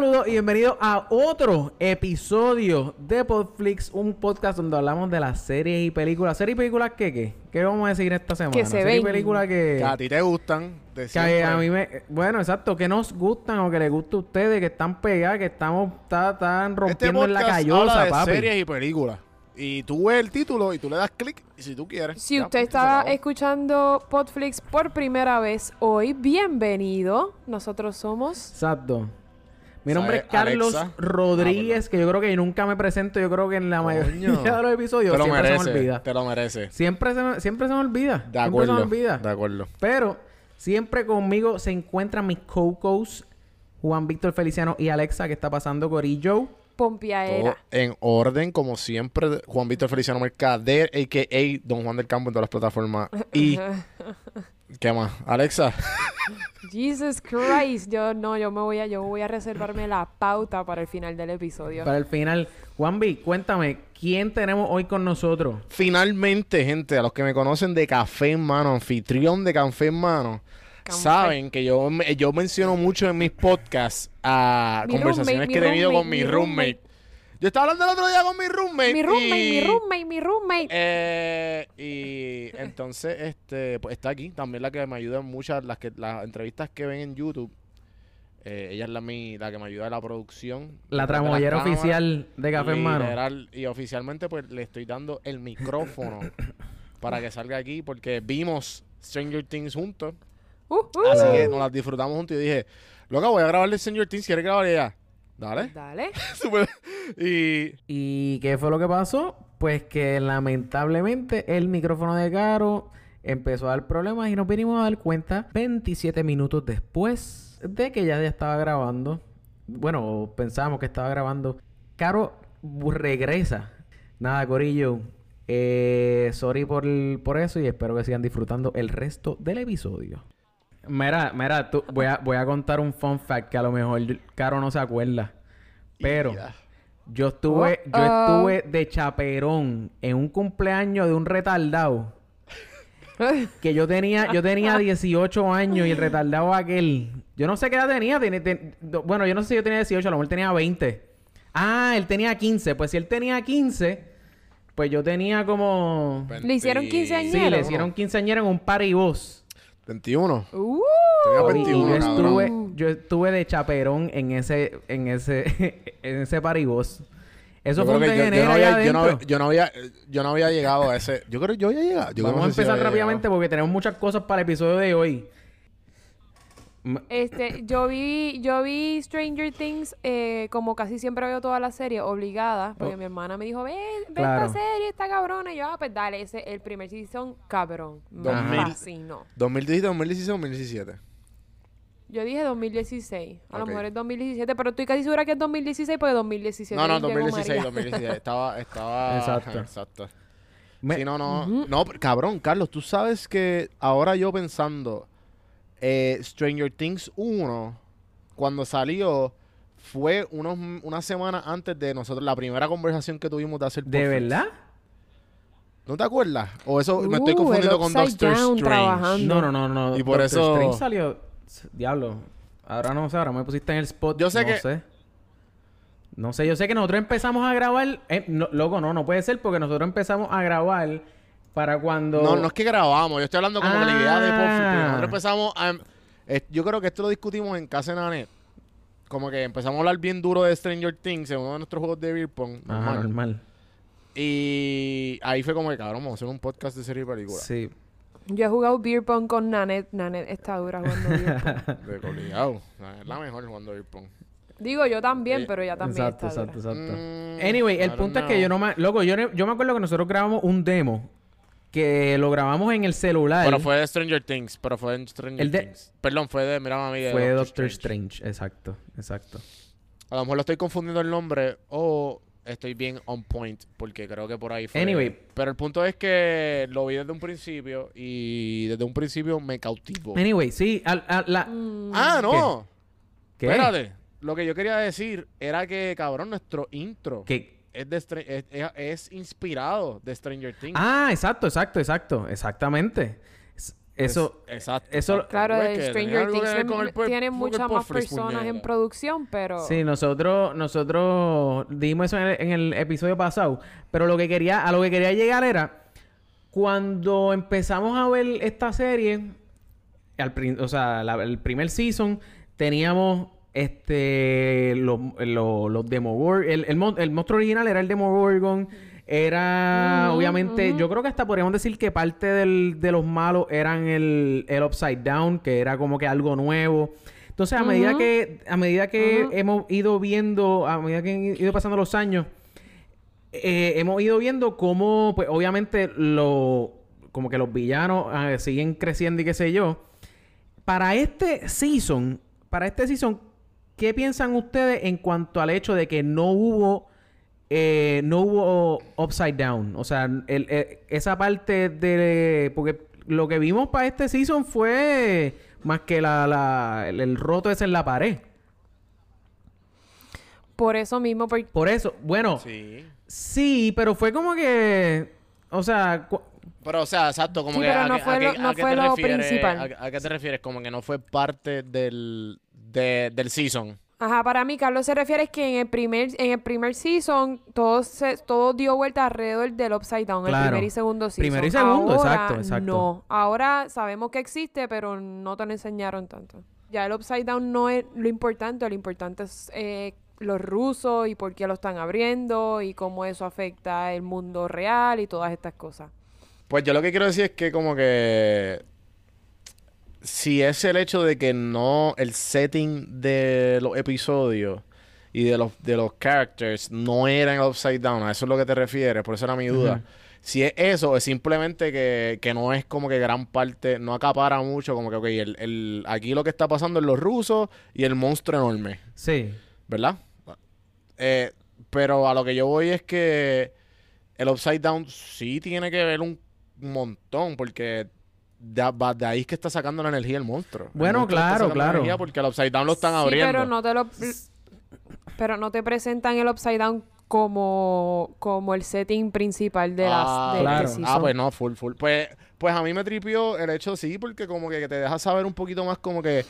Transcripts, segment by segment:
Saludos y bienvenidos a otro episodio de Podflix, un podcast donde hablamos de las series y películas. ¿Series y películas qué qué? ¿Qué vamos a decir esta semana? Que se Series y ven. películas que... Que a ti te gustan. De que siempre. a mí me... Bueno, exacto, que nos gustan o que les gusta a ustedes, que están pegadas, que estamos... ta- Están Este rompiendo en la podcast callosa, habla de papi. series y películas. Y tú ves el título y tú le das clic y si tú quieres. Si ya, usted se está acabó. escuchando Podflix por primera vez hoy, bienvenido. Nosotros somos... Exacto. Mi nombre es. Carlos Alexa. Rodríguez, que yo creo que nunca me presento. Yo creo que en la mayoría Coño. de los episodios Te lo siempre se me merece. olvida. Te lo merece. Siempre se me, siempre se me olvida. De siempre acuerdo. se me olvida. De acuerdo. Pero siempre conmigo se encuentran mis co-coasts Juan Víctor Feliciano y Alexa, que está pasando Corillo. Pompiaera. Todo en orden, como siempre. Juan Víctor Feliciano Mercader, a.k.a. Don Juan del Campo en todas las plataformas. Y... ¿Qué más? Alexa. Jesus Christ. Yo no, yo me voy a, yo voy a reservarme la pauta para el final del episodio. Para el final, Juan V, cuéntame, ¿quién tenemos hoy con nosotros? Finalmente, gente, a los que me conocen de Café en Mano, anfitrión de Café en Mano, Café. saben que yo, me- yo menciono mucho en mis podcasts a Mi conversaciones roommate, que he mi tenido con mi roommate. Yo estaba hablando el otro día con mi roommate. mi roommate, y, mi roommate, mi roommate. eh, y entonces, este, pues está aquí. También la que me ayuda en muchas, las que, las entrevistas que ven en YouTube. Eh, ella es la, mi, la que me ayuda en la producción. La tramoyera oficial de Café en Mano. Y oficialmente pues le estoy dando el micrófono para que salga aquí porque vimos Stranger Things juntos. Uh, uh. Así que nos las disfrutamos juntos y dije, loca, voy a grabarle Stranger Things, ¿quieres grabar ella? Dale. Dale. Y ¿Y qué fue lo que pasó? Pues que lamentablemente el micrófono de Caro empezó a dar problemas y nos vinimos a dar cuenta 27 minutos después de que ya ya estaba grabando. Bueno, pensábamos que estaba grabando. Caro regresa. Nada, Corillo. Eh, sorry por, por eso y espero que sigan disfrutando el resto del episodio. Mira, mira, tú, voy, a, voy a contar un fun fact que a lo mejor Caro no se acuerda. Pero yo estuve, yo estuve de chaperón en un cumpleaños de un retardado. Que yo tenía, yo tenía 18 años y el retardado aquel. Yo no sé qué edad tenía. ten- bueno, yo no sé si yo tenía 18, a lo mejor tenía 20. Ah, él tenía 15. Pues si él tenía 15, pues yo tenía como. Le hicieron 15 Sí, añeros. le hicieron quinceañero en un party bus. 21. Uh. Tenía Papi, y 21, yo estuve, yo estuve de chaperón en ese, en ese, en ese party bus. Eso Yo fue un yo- yo, no había, yo, no, yo no había yo no había llegado a ese. Yo creo que yo había llegado. Vamos a si empezar había rápidamente llegado. porque tenemos muchas cosas para el episodio de hoy. Este, yo vi, yo vi Stranger Things, eh, como casi siempre veo toda la serie, obligada, porque Oh. mi hermana me dijo, ve, ve Claro. esta serie, está cabrona. Y yo, ah, pues dale, ese, el primer season, cabrón. Me 2000. fascinó. 2017, 2016, 2017. Yo dije 2016. A lo mejor es 2017, pero estoy casi segura que es 2016 porque 2017 No, no, llegó 2016, María. 2016. Estaba, estaba. Exacto. Exacto. Me- Sí, no, no. No, pero, cabrón, Carlos, tú sabes que ahora yo pensando, eh, Stranger Things 1, cuando salió, fue unos, una semana antes de nosotros, la primera conversación que tuvimos de hacer ¿De verdad? ¿No te acuerdas? O eso me estoy Uh, confundiendo con Doctor Down Strange. trabajando. No, no, no, no. Y por Doctor eso- Strange salió... Diablo. Ahora no sé, ahora me pusiste en el spot. Yo sé no que- sé. No sé, yo sé que nosotros empezamos a grabar... Eh, no, loco, no, no puede ser porque nosotros empezamos a grabar para cuando... No, no es que grabamos, yo estoy hablando como que la idea de porque Ah. Nosotros empezamos a... eh, yo creo que esto lo discutimos en casa de Nanet. Como que empezamos a hablar bien duro de Stranger Things en uno de nuestros juegos de beer pong. Ajá, normal. normal. Y ahí fue como que, cabrón, vamos a hacer un podcast de serie y película. Sí. Yo he jugado beer pong con Nanet. Nanet está dura jugando beer pong. De obligado. Es la mejor jugando beer pong. Digo yo también, Eh, pero ella también Exacto, está exacto, dura. exacto. Mm, Anyway, el punto es que yo no me... Loco, yo, yo me acuerdo que nosotros grabamos un demo que lo grabamos en el celular. Pero fue de Stranger Things, pero fue de Stranger El de- Things. Perdón, fue de, mira mami, de Fue Doctor, Doctor Strange. Strange. Exacto, exacto. A lo mejor lo estoy confundiendo el nombre o estoy bien on point porque creo que por ahí fue. Anyway. Pero el punto es que lo vi desde un principio y desde un principio me cautivó. Anyway, sí, al- a- la... Mm. Ah, no. ¿Qué? Espérate. Lo que yo quería decir era que, cabrón, nuestro intro ¿Qué? Es, de es, es- es inspirado de Stranger Things. Ah, exacto, exacto, exacto. Exactamente. Eso, Es- exacto. eso- exacto. Claro, de Stranger Things tiene muchas más personas en producción, pero... Sí, nosotros, nosotros dimos eso en el, en el episodio pasado. Pero lo que quería, a lo que quería llegar era cuando empezamos a ver esta serie, al o sea, la- el primer season, teníamos este los, los, los Demogorgon. El, el, mon- el monstruo original era el Demogorgon. Era, obviamente, yo creo que hasta podríamos decir que parte del- de los malos eran el, el Upside Down, que era como que algo nuevo. Entonces, a medida que, a medida que hemos ido viendo, a medida que han ido pasando los años, eh, hemos ido viendo cómo, pues, obviamente, lo, como que los villanos ah, siguen creciendo y qué sé yo. Para este season, para este season, ¿qué piensan ustedes en cuanto al hecho de que no hubo, eh, no hubo upside down? O sea, el- esa parte de, porque lo que vimos para este season fue más que la, la- el, el roto ese en la pared. Por eso mismo, porque Por eso, bueno, Sí. Sí, pero fue como que. O sea, Pero, o sea, exacto, como Sí, que... pero a no qué- fue a lo- no a fue lo refieres? principal. ¿A, a qué te refieres? Como que no fue parte del, de- del season. Ajá, para mí, Carlos se refiere es que en el primer, en el primer season todo, se, todo dio vuelta alrededor del Upside Down, el Claro. primer y segundo season. Primero y segundo, Ahora, exacto, exacto. No, ahora sabemos que existe, pero no te lo enseñaron tanto. Ya el Upside Down no es lo importante, lo importante es eh, los rusos y por qué lo están abriendo y cómo eso afecta el mundo real y todas estas cosas. Pues yo lo que quiero decir es que como que si es el hecho de que no el setting de los episodios y de los de los characters no eran upside down, a eso es lo que te refieres, por eso era mi duda. Si es eso, es simplemente que, que no es como que gran parte, no acapara mucho, como que, ok, el, el- aquí lo que está pasando es los rusos y el monstruo enorme. sí. ¿verdad? Eh, pero a lo que yo voy es que el Upside Down sí tiene que ver un montón, porque de, de ahí es que está sacando la energía el monstruo. El Bueno, monstruo claro, claro. porque el Upside Down lo están Sí, abriendo. pero no te lo pero no te presentan el Upside Down como como el setting principal de las ah, claro. season. Ah, pues no, full, full. Pues, pues a mí me tripió el hecho, sí, porque como que te deja saber un poquito más como que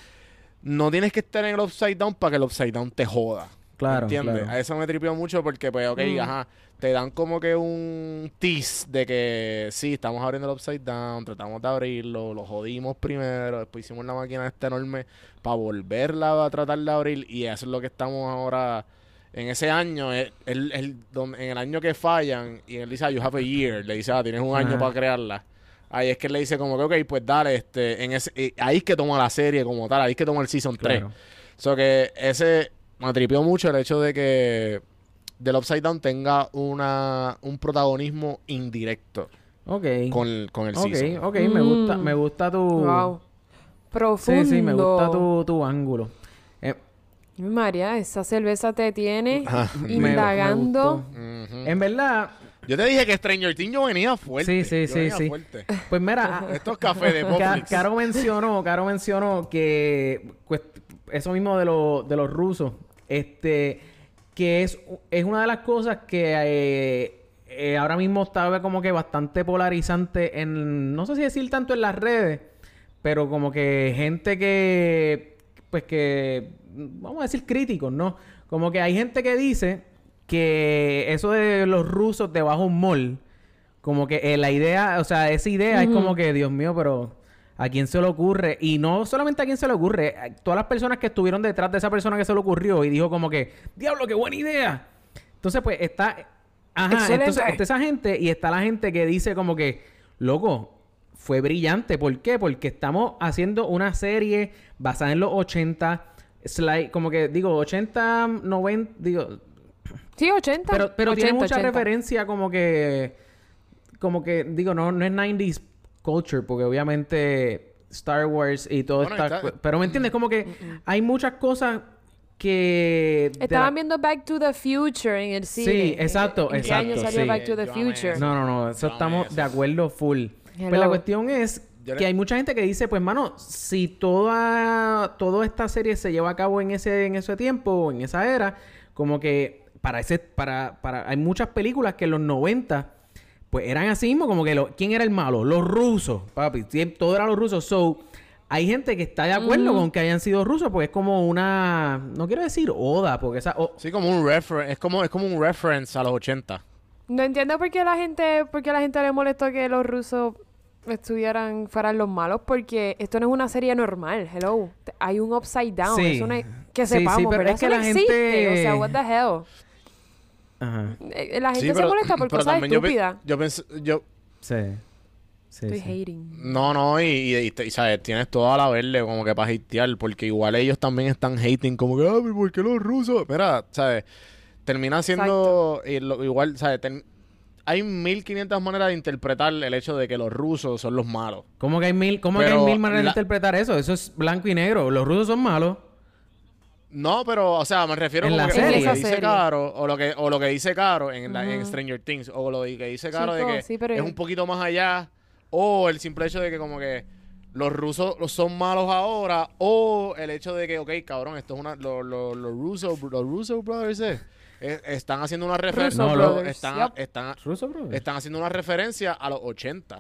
no tienes que estar en el Upside Down para que el Upside Down te joda. Claro, ¿Entiendes? claro. A eso me tripió mucho porque, pues, ok, Mm. ajá, te dan como que un tease de que sí, estamos abriendo el Upside Down, tratamos de abrirlo, lo jodimos primero, después hicimos la máquina esta enorme para volverla a tratar de abrir y eso es lo que estamos ahora en ese año, el, el, el- donde- en el año que fallan y él dice, ah, you have a year, le dice, ah, tienes un año Ajá. para crearla. Ahí es que él le dice como que, ok, pues dale, este, en ese, eh, ahí es que toma la serie como tal, ahí es que toma el Season 3. Claro. So que ese me tripió mucho el hecho de que del Upside Down tenga una un protagonismo indirecto Ok. con, con el ok, season. ok, me gusta, Mm. me gusta tu. Wow. Profundo. Sí, sí, me gusta tu, tu ángulo. Eh, María, esa cerveza te tiene me- indagando. me gustó. Ujú. En verdad, Yo te dije que Stranger Things yo venía fuerte. Sí, sí, yo sí, venía sí. fuerte. pues mira, Estos cafés de Ca-. Caro mencionó, Caro mencionó que pues, eso mismo de, los de los rusos, este, que es, es una de las cosas que eh, eh, ahora mismo está como que bastante polarizante en, no sé si decir tanto en las redes, pero como que gente que, pues que, vamos a decir críticos, ¿no? Como que hay gente que dice que eso de los rusos debajo de un mall, como que eh, la idea, o sea, esa idea es como que, Dios mío, pero ¿a quién se le ocurre? Y no solamente a quién se le ocurre, a todas las personas que estuvieron detrás de esa persona que se le ocurrió y dijo como que, diablo, qué buena idea. Entonces, pues está, ajá, Excelente. entonces está esa gente y está la gente que dice como que, loco, fue brillante. ¿Por qué? Porque estamos haciendo una serie basada en los 80, slide, como que digo, 80, 90, digo, Sí, 80. pero, pero tiene 80, mucha 80. referencia como que... Como que, digo, no, no es 90s culture, porque obviamente Star Wars y todo Bueno, está... está- Pero me entiendes, como que hay muchas cosas que... Estaban la- viendo Back to the Future en el cine. Sí, exacto, ¿En qué año exacto, salió sí. Back to the Yo Future? No, no, no, eso Yo estamos eso. de acuerdo full. Pues Hello. la cuestión es le- que hay mucha gente que dice, pues mano, si toda, toda esta serie se lleva a cabo en ese, en ese tiempo, en esa era, como que para ese, para, para, hay muchas películas que en los 90 pues eran así mismo como que... Lo, ¿Quién era el malo? Los rusos, papi. Todo eran los rusos. So, hay gente que está de acuerdo con que hayan sido rusos porque es como una... No quiero decir oda, porque esa... Sí, como un reference. Es como, es como un reference a los 80. No entiendo por qué la gente, por qué la gente le molestó que los rusos estuvieran, fueran los malos, porque esto no es una serie normal, hello. Hay un upside down, Sí. eso no es, que Sí, sí, sepamos, pero pero es que eso no la existe, gente- o sea, what the hell. Ajá. Eh, La gente Sí, se molesta por pero cosas estúpidas. Yo, pensé... Yo, Sí. Sí, Estoy sí. hating. No, no, y, y, y te- y, sabes, tienes toda la verde como que para hatear, porque igual ellos también están hating, como que, ah, pero ¿por qué los rusos? Mira, ¿sabes? Termina siendo y lo- igual, ¿sabes? Ten- hay 1500 maneras de interpretar el hecho de que los rusos son los malos. ¿Cómo que hay mil, cómo que hay mil maneras de interpretar eso? Eso es blanco y negro. Los rusos son malos. No, pero, o sea, me refiero serie. lo que dice serie. Caro, o lo que, o lo que dice Caro en, la- en. Stranger Things, o lo que dice Caro de que sí, pero- es un poquito más allá, o el simple hecho de que como que los rusos los son malos ahora, o el hecho de que, ok, cabrón, esto es una, los los los Russo, los Russo Brothers, eh, eh, están haciendo una referencia, no, están, yep. están, ¿Ruso, están haciendo una referencia a los 80,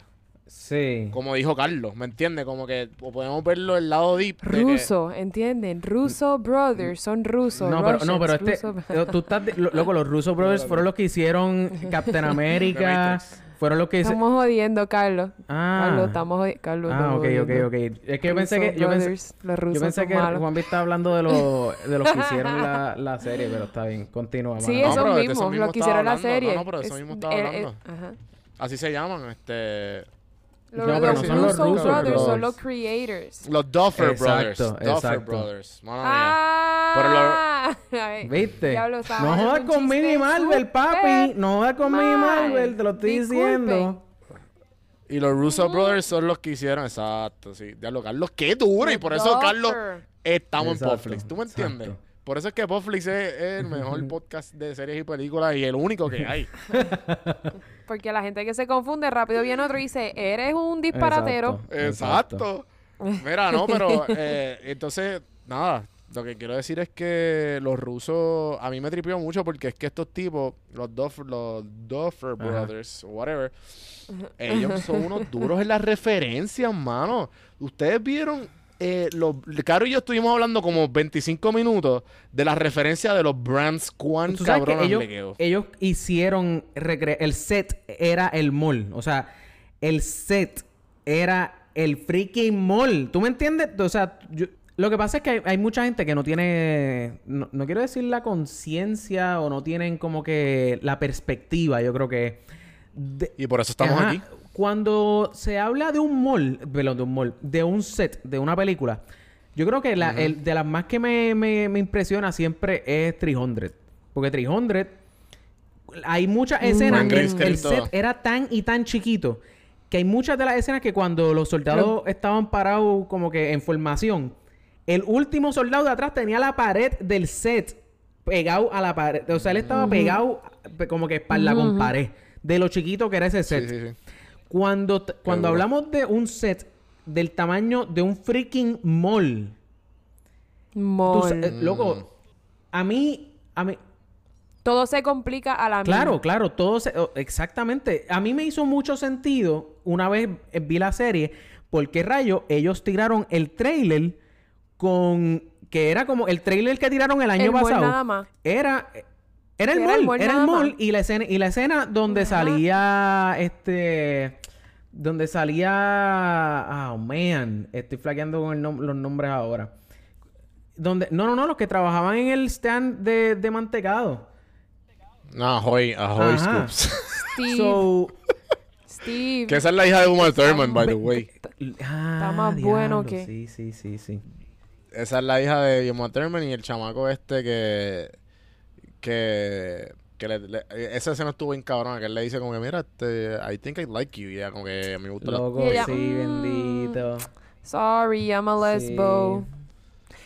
Sí. como dijo Carlos, ¿me entiendes? Como que podemos verlo el lado deep. de que- Ruso, ¿entienden? Russo Brothers, son rusos. No, pero, no, pero este... Eh, Tú estás... de- lo- loco, los Russo Brothers fueron los que hicieron Captain America. Fueron los que... Estamos jodiendo, Carlos. Ah. Carlos, estamos jodi- Carlos, Ah, ok, ok, jodiendo. ok. Es que yo pensé que... Yo pensé, Brothers, los rusos yo pensé que malos. Juan está hablando de, los de los que hicieron la, la serie, pero está bien. Continúa, Sí. No, esos mismos, mismo los que estaba hicieron la serie. No, no, pero de eso Es- mismo estaba eh, eh, hablando. ajá. Así se llaman, este... Los, No, pero los no son los Russo Russo Brothers son los creators. Los Duffer Exacto, Brothers. Duffer exacto. Brothers. Mano mía. Ah, Ay, ¿Viste? diablo, no jodas con Mini Marvel, papi. No jodas con Mini mal. Marvel, te lo estoy diciendo. Y los Russo Brothers son los que hicieron, exacto, sí. Diablo, Carlos, qué duro. Y por eso, Duffer. Carlos, estamos Exacto, en Popflix. ¿Tú me entiendes? exacto. Por eso es que Popflix es, es el mejor podcast de series y películas y el único que hay. Porque la gente que se confunde rápido viene otro y dice, eres un disparatero. Exacto. Mira, no, pero eh, entonces, nada. Lo que quiero decir es que los rusos, a mí me tripió mucho porque es que estos tipos, los Duffer, los Duffer Ajá. Brothers, whatever, ellos son unos duros en las referencias, mano. Ustedes vieron, eh, los, Caro y yo estuvimos hablando como 25 minutos de la referencia de los brands cuán cabronas ellos, ellos hicieron recre- el set era el mall, o sea, el set era el freaking mall. ¿Tú me entiendes? O sea, yo- lo que pasa es que hay, hay mucha gente que no tiene, no, no quiero decir la conciencia o no tienen como que la perspectiva, yo creo que de- Y por eso estamos Ajá. aquí. Cuando se habla de un mall, perdón, de un mall, de un set, de una película, yo creo que la, el- de las más que me, me- me impresiona siempre es 300. Porque 300, hay muchas escenas, green el, set era tan y tan chiquito que hay muchas de las escenas que cuando los soldados estaban parados como que en formación, el último soldado de atrás tenía la pared del set pegado a la pared. O sea, él estaba pegado pe- como que espalda con pared de lo chiquito que era ese Sí, set. sí, sí. Cuando, cuando hablamos de un set del tamaño de un freaking mall, tú Mol. sa- eh, loco, a mí, a mí, Todo se complica a la claro, claro, todo se- exactamente. A mí me hizo mucho sentido una vez vi la serie, porque rayo ellos tiraron el trailer con que era como el trailer que tiraron el año El mall pasado. nada más. Era era el Era el mall, era el mall y la escena y la escena donde Ajá. salía este donde salía oh man, estoy flaqueando con el nom- los nombres ahora. Donde no, no, no, los que trabajaban en el stand de, de mantecado. No, Ahoy, Ahoy Ajá. Scoops. Steve, So, Steve. que esa es la hija de Uma Thurman, by the way. ah, más bueno diablo, que- Sí, sí, sí, sí. Esa es la hija de Uma Thurman y el chamaco este que... Que... que le, le- esa escena estuvo bien cabrona, que él le dice como que, mira, este, I think I like you. Y ella como que me gusta la... Loco, ella, sí, mm, bendito. Sorry, I'm a lesbo. Sí.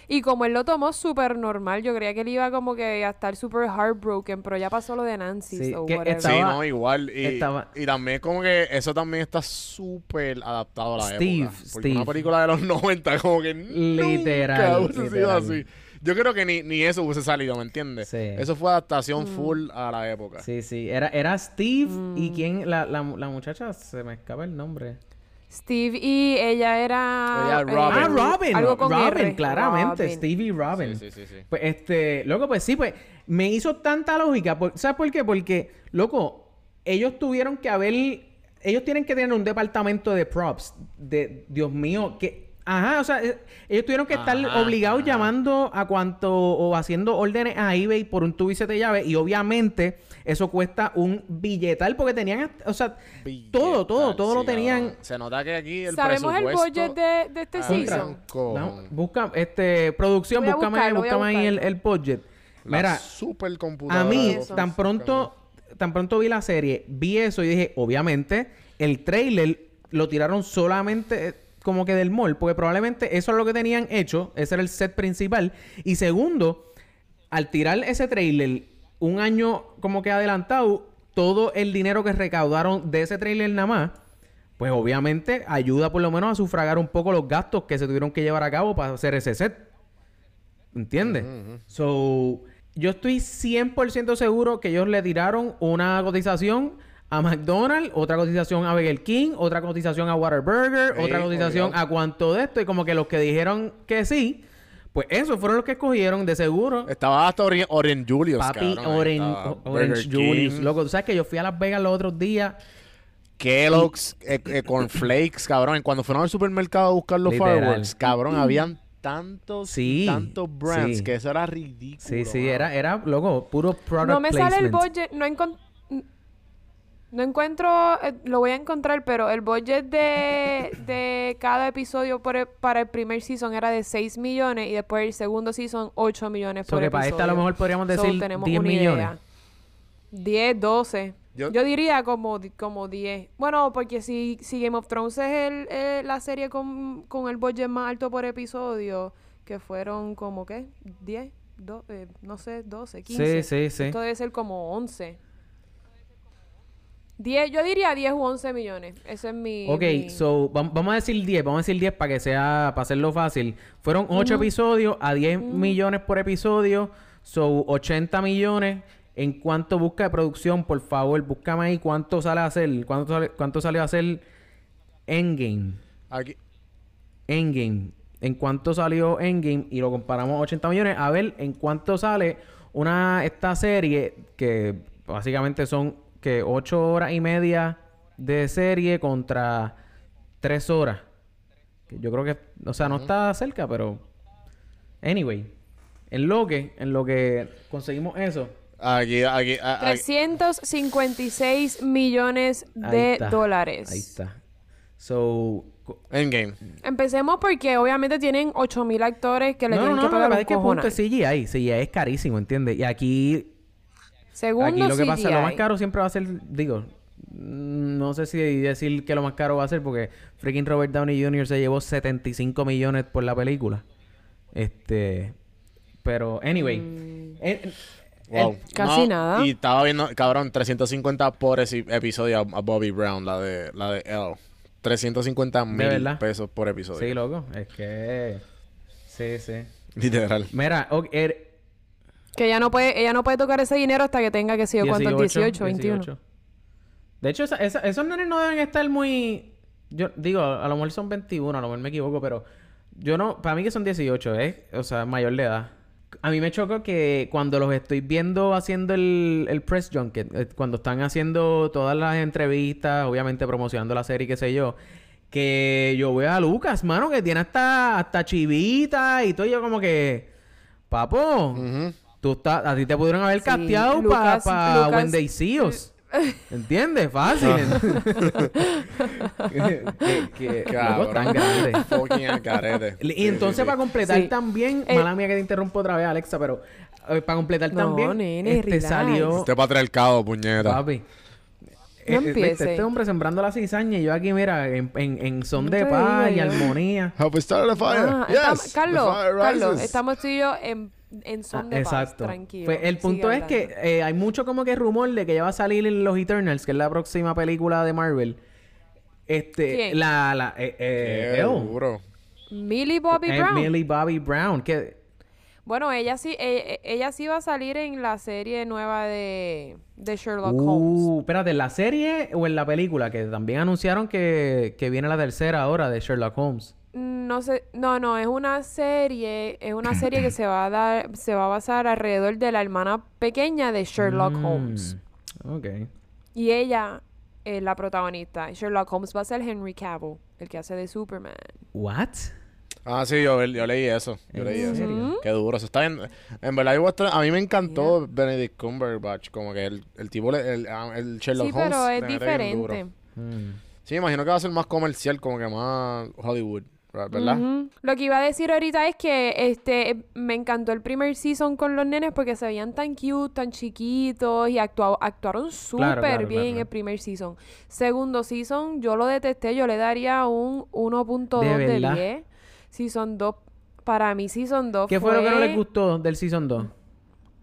Y como él lo tomó súper normal, yo creía que él iba como que a estar súper heartbroken, pero ya pasó lo de Nancy. Sí, so. Sí, no, igual. Y, estaba- y también como que eso también está súper adaptado a la Steve, época. Porque Steve. una película de los 90 como que Literal, nunca hubiese sido así. Yo creo que ni, ni eso hubiese salido, ¿me entiendes? Sí. Eso fue adaptación Mm. full a la época. Sí, sí. Era, era Steve y Mm. quién... La, la, la muchacha... Se me escapa el nombre. Steve y ella era... Ella, eh, Robin. Ah, Robin. Algo con Robin, R. claramente. Robin. Stevie Robin. Sí, sí, sí, sí. Pues este, loco, pues sí, pues me hizo tanta lógica. por- ¿Sabes por qué? Porque, loco, ellos tuvieron que haber. Ellos tienen que tener un departamento de props. De, Dios mío, que. Ajá, o sea, eh, ellos tuvieron que estar Ajá, obligados ajá. llamando a cuanto o haciendo órdenes a eBay por un tubo y siete llaves. Y obviamente eso cuesta un billetal porque tenían, hasta- o sea, todo, todo, todo lo tenían. Se nota que aquí el ¿Sabemos el budget de, de este Ah, season? No, busca, este, producción, búscame, buscarlo, búscame ahí el, el budget. la Mira, supercomputadora a mí, tan pronto, tan pronto vi la serie, vi eso y dije, obviamente, el trailer lo tiraron solamente eh, como que del mall, porque probablemente eso es lo que tenían hecho, ese era el set principal. Y segundo, al tirar ese trailer un año como que adelantado, todo el dinero que recaudaron de ese trailer nada más, pues obviamente ayuda por lo menos a sufragar un poco los gastos que se tuvieron que llevar a cabo para hacer ese set. ¿Entiendes? So, yo estoy 100% seguro que ellos le tiraron una cotización a McDonald's, otra cotización a Burger King, otra cotización a Whataburger, Sí, otra cotización a cuanto de esto. Y como que los que dijeron que sí, pues esos fueron los que escogieron, de seguro. Estaba hasta Ori- Orange Julius, Papi, cabrón, Orange, Julius. Loco, tú sabes que yo fui a Las Vegas los otros días. Kellogg's, eh, eh, Cornflakes, cabrón. Cuando fueron al supermercado a buscar los Literal. fireworks, cabrón, habían tantos, Sí, tantos brands sí. que eso era ridículo. Sí, sí, era, era, loco, puro product No me sale el budget, no, encon- no encuentro, eh, lo voy a encontrar, pero el budget de, de cada episodio por el- para el primer season era de 6 millones y después el segundo season 8 millones So por que episodio. para esta a lo mejor podríamos So, decir tenemos 10 una millones. idea. 10, 12. Yo- Yo, diría como, como 10. Bueno, porque si, si Game of Thrones es el, eh, la serie con, con el budget más alto por episodio, que fueron como, ¿qué? 10, do- eh, no sé, 12, 15. Sí, sí, sí. Esto debe ser como 11. 10, yo diría 10 u 11 millones. Ese es mi... Ok, mi- so, vam- vamos a decir 10, vamos a decir 10 para que sea, para hacerlo fácil. Fueron 8 episodios a 10 millones por episodio, so 80 millones. En cuánto busca de producción, por favor, búscame ahí cuánto sale a hacer, cuánto sale, cuánto sale a hacer Endgame. Aquí, Endgame. En cuánto salió Endgame y lo comparamos a 80 millones, a ver en cuánto sale una esta serie que básicamente son que 8 horas y media de serie contra 3 horas. Que yo creo que, o sea, no está cerca, pero anyway, en lo que en lo que conseguimos eso, aquí, aquí, a- aquí. 356 millones ahí de está. dólares. Ahí está. So, Endgame. Empecemos porque obviamente tienen 8000 actores que le no, no, tienen no, que no, pagar la verdad es que punto es CGI. CGI es carísimo, ¿entiendes? Y aquí Segundo Aquí lo que pasa, lo más caro siempre va a ser, digo, no sé si decir que lo más caro va a ser porque freaking Robert Downey Jr. se llevó 75 millones por la película. Este, pero anyway, Mm. eh, Wow. eh, Casi No, nada. Y estaba viendo, cabrón, 350 por ese episodio a, Bobby Brown, la de, la de L. 350 mil pesos por episodio. sí, loco, es que sí, sí. Literal. Mira, er- Que ella no puede, ella no puede tocar ese dinero hasta que tenga que ser cuánto 18, 21. 18. De hecho, esa- esa- esos nenes no deben estar muy... Yo digo, a lo mejor son 21, a lo mejor me equivoco, pero yo no... Para mí que son 18, ¿eh? O sea, mayor de edad. A mí me choca que cuando los estoy viendo haciendo el, el press junket, eh, cuando están haciendo todas las entrevistas, obviamente promocionando la serie, qué sé yo, que yo veo a Lucas, mano, que tiene hasta, hasta chivita y todo, y yo como que... Papo, Ujú. Tú estás, a ti te pudieron haber Sí, casteado para pa Lucas- See Us. ¿Entiendes? Fácil. que, que, que loco, tan grande. Fucking. Y entonces sí, sí. para completar Sí. también, Eh, mala mía que te interrumpo otra vez, Alexa, pero eh, para completar No, también, nene, este relax. salió, Este patriarcado, puñeta. papi. No Eh, viste, Este hombre sembrando la cizaña y yo aquí, mira, en, en, en son No de paz y armonía. Have we fire? Ah, yes. estamos- the Carlos, fire Carlos, rises. estamos tú y yo en, en Ah, son de exacto. paz, tranquilo. Pues el punto es que eh, hay mucho como que rumor de que ya va a salir en los Eternals, que es la próxima película de Marvel. Este, ¿Quién? la, la, eh, eh, Qué Elle. duro. Millie Bobby Eh, Brown. Millie Bobby Brown, que Bueno, ella sí, e- e- ella sí va a salir en la serie nueva de, de Sherlock Holmes. Uh, espérate, ¿en la serie o en la película? Que también anunciaron que, que viene la tercera ahora de Sherlock Holmes. No sé, no, no, es una serie, es una serie que se va a dar, se va a basar alrededor de la hermana pequeña de Sherlock Mm, Holmes. Ok. Y ella es la protagonista. Sherlock Holmes va a ser Henry Cavill, el que hace de Superman. ¿What? Ah, sí, yo, yo leí eso. Yo ¿En leí eso. serio? Qué duro. Eso está bien. En verdad, a mí me encantó Benedict Cumberbatch. Como que el, el tipo, le- el, ah, el Sherlock Sí, Holmes. pero es diferente. Mm. Sí, imagino que va a ser más comercial, como que más Hollywood, ¿verdad? Lo que iba a decir ahorita es que este me encantó el primer season con los nenes porque se veían tan cute, tan chiquitos y actua- actuaron súper claro, bien claro. el primer season. Segundo season, yo lo detesté, yo le daría un 1.2 ¿De de, verdad? 10. Season 2, para mí Season 2 ¿Qué fue lo que no les gustó del Season 2?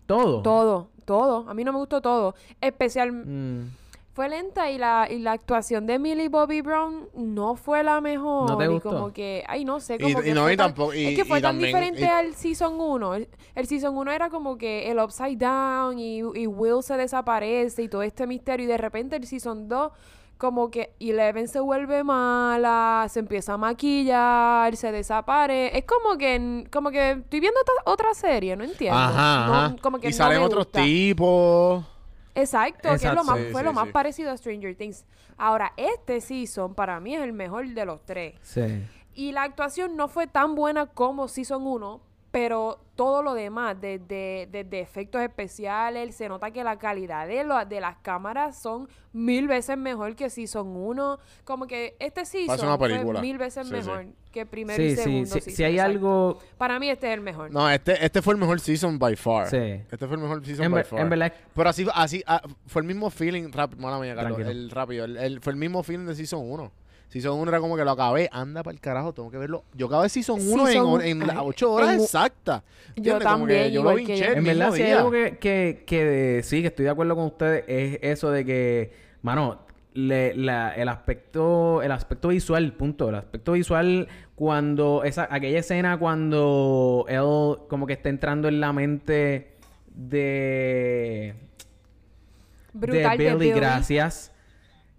¿Todo? Todo, todo. A mí no me gustó todo. Especial, Mm. Fue lenta y la, y la actuación de Millie Bobby Brown no fue la mejor. ¿No te y gustó? como que, ay, no sé, Y- como y que no, fue y tan- tampoco- y- es que fue y tan también- diferente y- al Season 1. El, el Season 1 era como que el Upside Down y, y Will se desaparece y todo este misterio y de repente el Season 2 como que Eleven se vuelve mala, se empieza a maquillar, se desaparece. Es como que como que estoy viendo otra, otra serie, no entiendo. Ajá, No, ajá. como que y no salen otros tipos. Exacto, que es lo más, Sí, fue sí, lo más sí. parecido a Stranger Things. Ahora, este season para mí es el mejor de los tres. Sí. Y la actuación no fue tan buena como Season 1, pero todo lo demás, desde, desde efectos especiales, se nota que la calidad de, lo- de las cámaras son mil veces mejor que Season 1. Como que este season fue película. mil veces Sí, sí. mejor que primero Sí, y segundo sí. season, Si hay exacto. algo... Para mí este es el mejor. No, este, este fue el mejor season by far. Sí. Este fue el mejor season En, by far. en verdad... Pero así, así ah, fue el mismo feeling, rap, mala mía, Carlos, el rápido, el, el- fue el mismo feeling de Season 1. Season 1 era como que lo acabé, anda para el carajo, tengo que verlo. Yo acabé Season 1 en, Season- en, las ay, 8 horas en- exactas. Yo ¿Entiendes? Como que también, yo lo vinché En verdad, mismo si hay día. algo que, que, que sí, que estoy de acuerdo con ustedes, es eso de que, mano, le- la- el aspecto, el aspecto visual, punto. El aspecto visual cuando esa, aquella escena cuando él como que está entrando en la mente de Brutal de de Billy, Billy. gracias.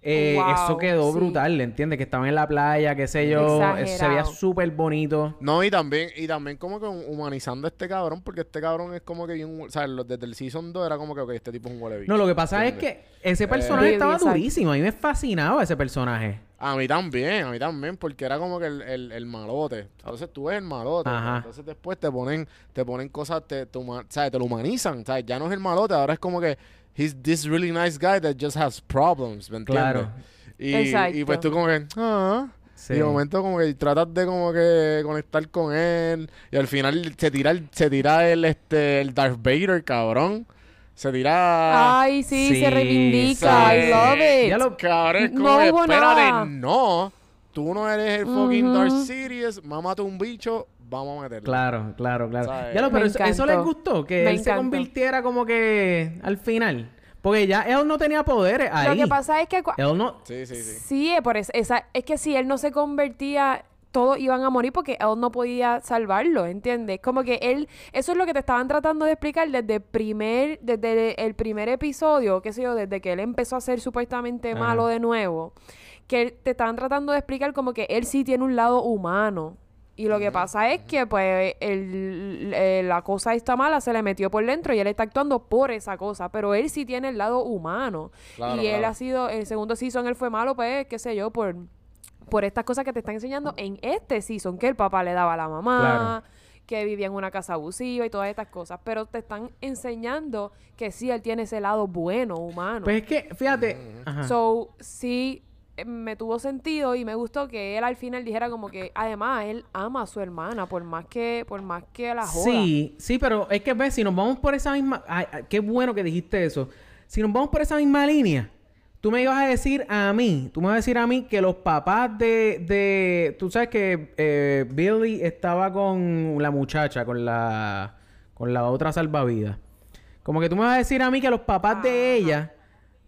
Eh, Wow, eso quedó sí. brutal, ¿entiendes? Que estaban en la playa, qué sé yo. eh, Se veía súper bonito. No, y también, y también como que humanizando a este cabrón, porque este cabrón es como que bien, o sea, desde el Season 2 era como que, este tipo es un huele. No, lo que pasa es que ese personaje Billy, estaba durísimo. A mí me fascinaba ese personaje. A mí también, a mí también, porque era como que el, el, el malote. Entonces tú ves el malote. Ajá. Entonces después te ponen, te ponen cosas, te, te, huma- ¿sabes? te lo humanizan. ¿sabes? Ya no es el malote, ahora es como que he's this really nice guy that just has problems, ¿me entiendes? Claro. Y, Exacto. y pues tú como que, ah. Sí. Y de momento como que tratas de como que conectar con él. Y al final se tira el, se tira el este el Darth Vader, cabrón. Se tira. Ay, sí, Sí, se reivindica. sí. I love it. Ya lo- Cabrón, es como No que, espérate, nada. no. Tú no eres el fucking Ujú. Darth Sidious. Mámate un bicho, vamos a meterlo. Claro, claro, claro. ¿Sabes? Ya lo, pero eso, eso les gustó, que Me él se convirtiera como que al final. Porque ya él no tenía poderes ahí. Lo que pasa es que... Él no... Sí, sí, sí. Sí, es por eso. Esa, es que si él no se convertía, todos iban a morir porque él no podía salvarlo, ¿entiendes? Como que él, eso es lo que te estaban tratando de explicar desde primer, desde el primer episodio, qué sé yo, desde que él empezó a ser supuestamente Ajá. malo de nuevo, que él- te estaban tratando de explicar como que él sí tiene un lado humano. Y lo que pasa es que, pues, el- la cosa está mala, se le metió por dentro y él está actuando por esa cosa. Pero él sí tiene el lado humano. Claro, y él claro. ha sido, el segundo season él fue malo, pues, qué sé yo, por, por estas cosas que te están enseñando en este season, que el papá le daba a la mamá, Claro. que vivía en una casa abusiva y todas estas cosas. Pero te están enseñando que sí, él tiene ese lado bueno, humano. Pues es que, fíjate... Ajá. So, sí, me tuvo sentido y me gustó que él al final dijera como que, además, él ama a su hermana, por más que, por más que la joda. Sí, sí, pero es que ves, si nos vamos por esa misma... ay, ay, qué bueno que dijiste eso. Si nos vamos por esa misma línea, tú me ibas a decir a mí, tú me vas a decir a mí que los papás de... de tú sabes que eh, Billy estaba con la muchacha, con la... con la otra salvavidas. Como que tú me vas a decir a mí que los papás de ella,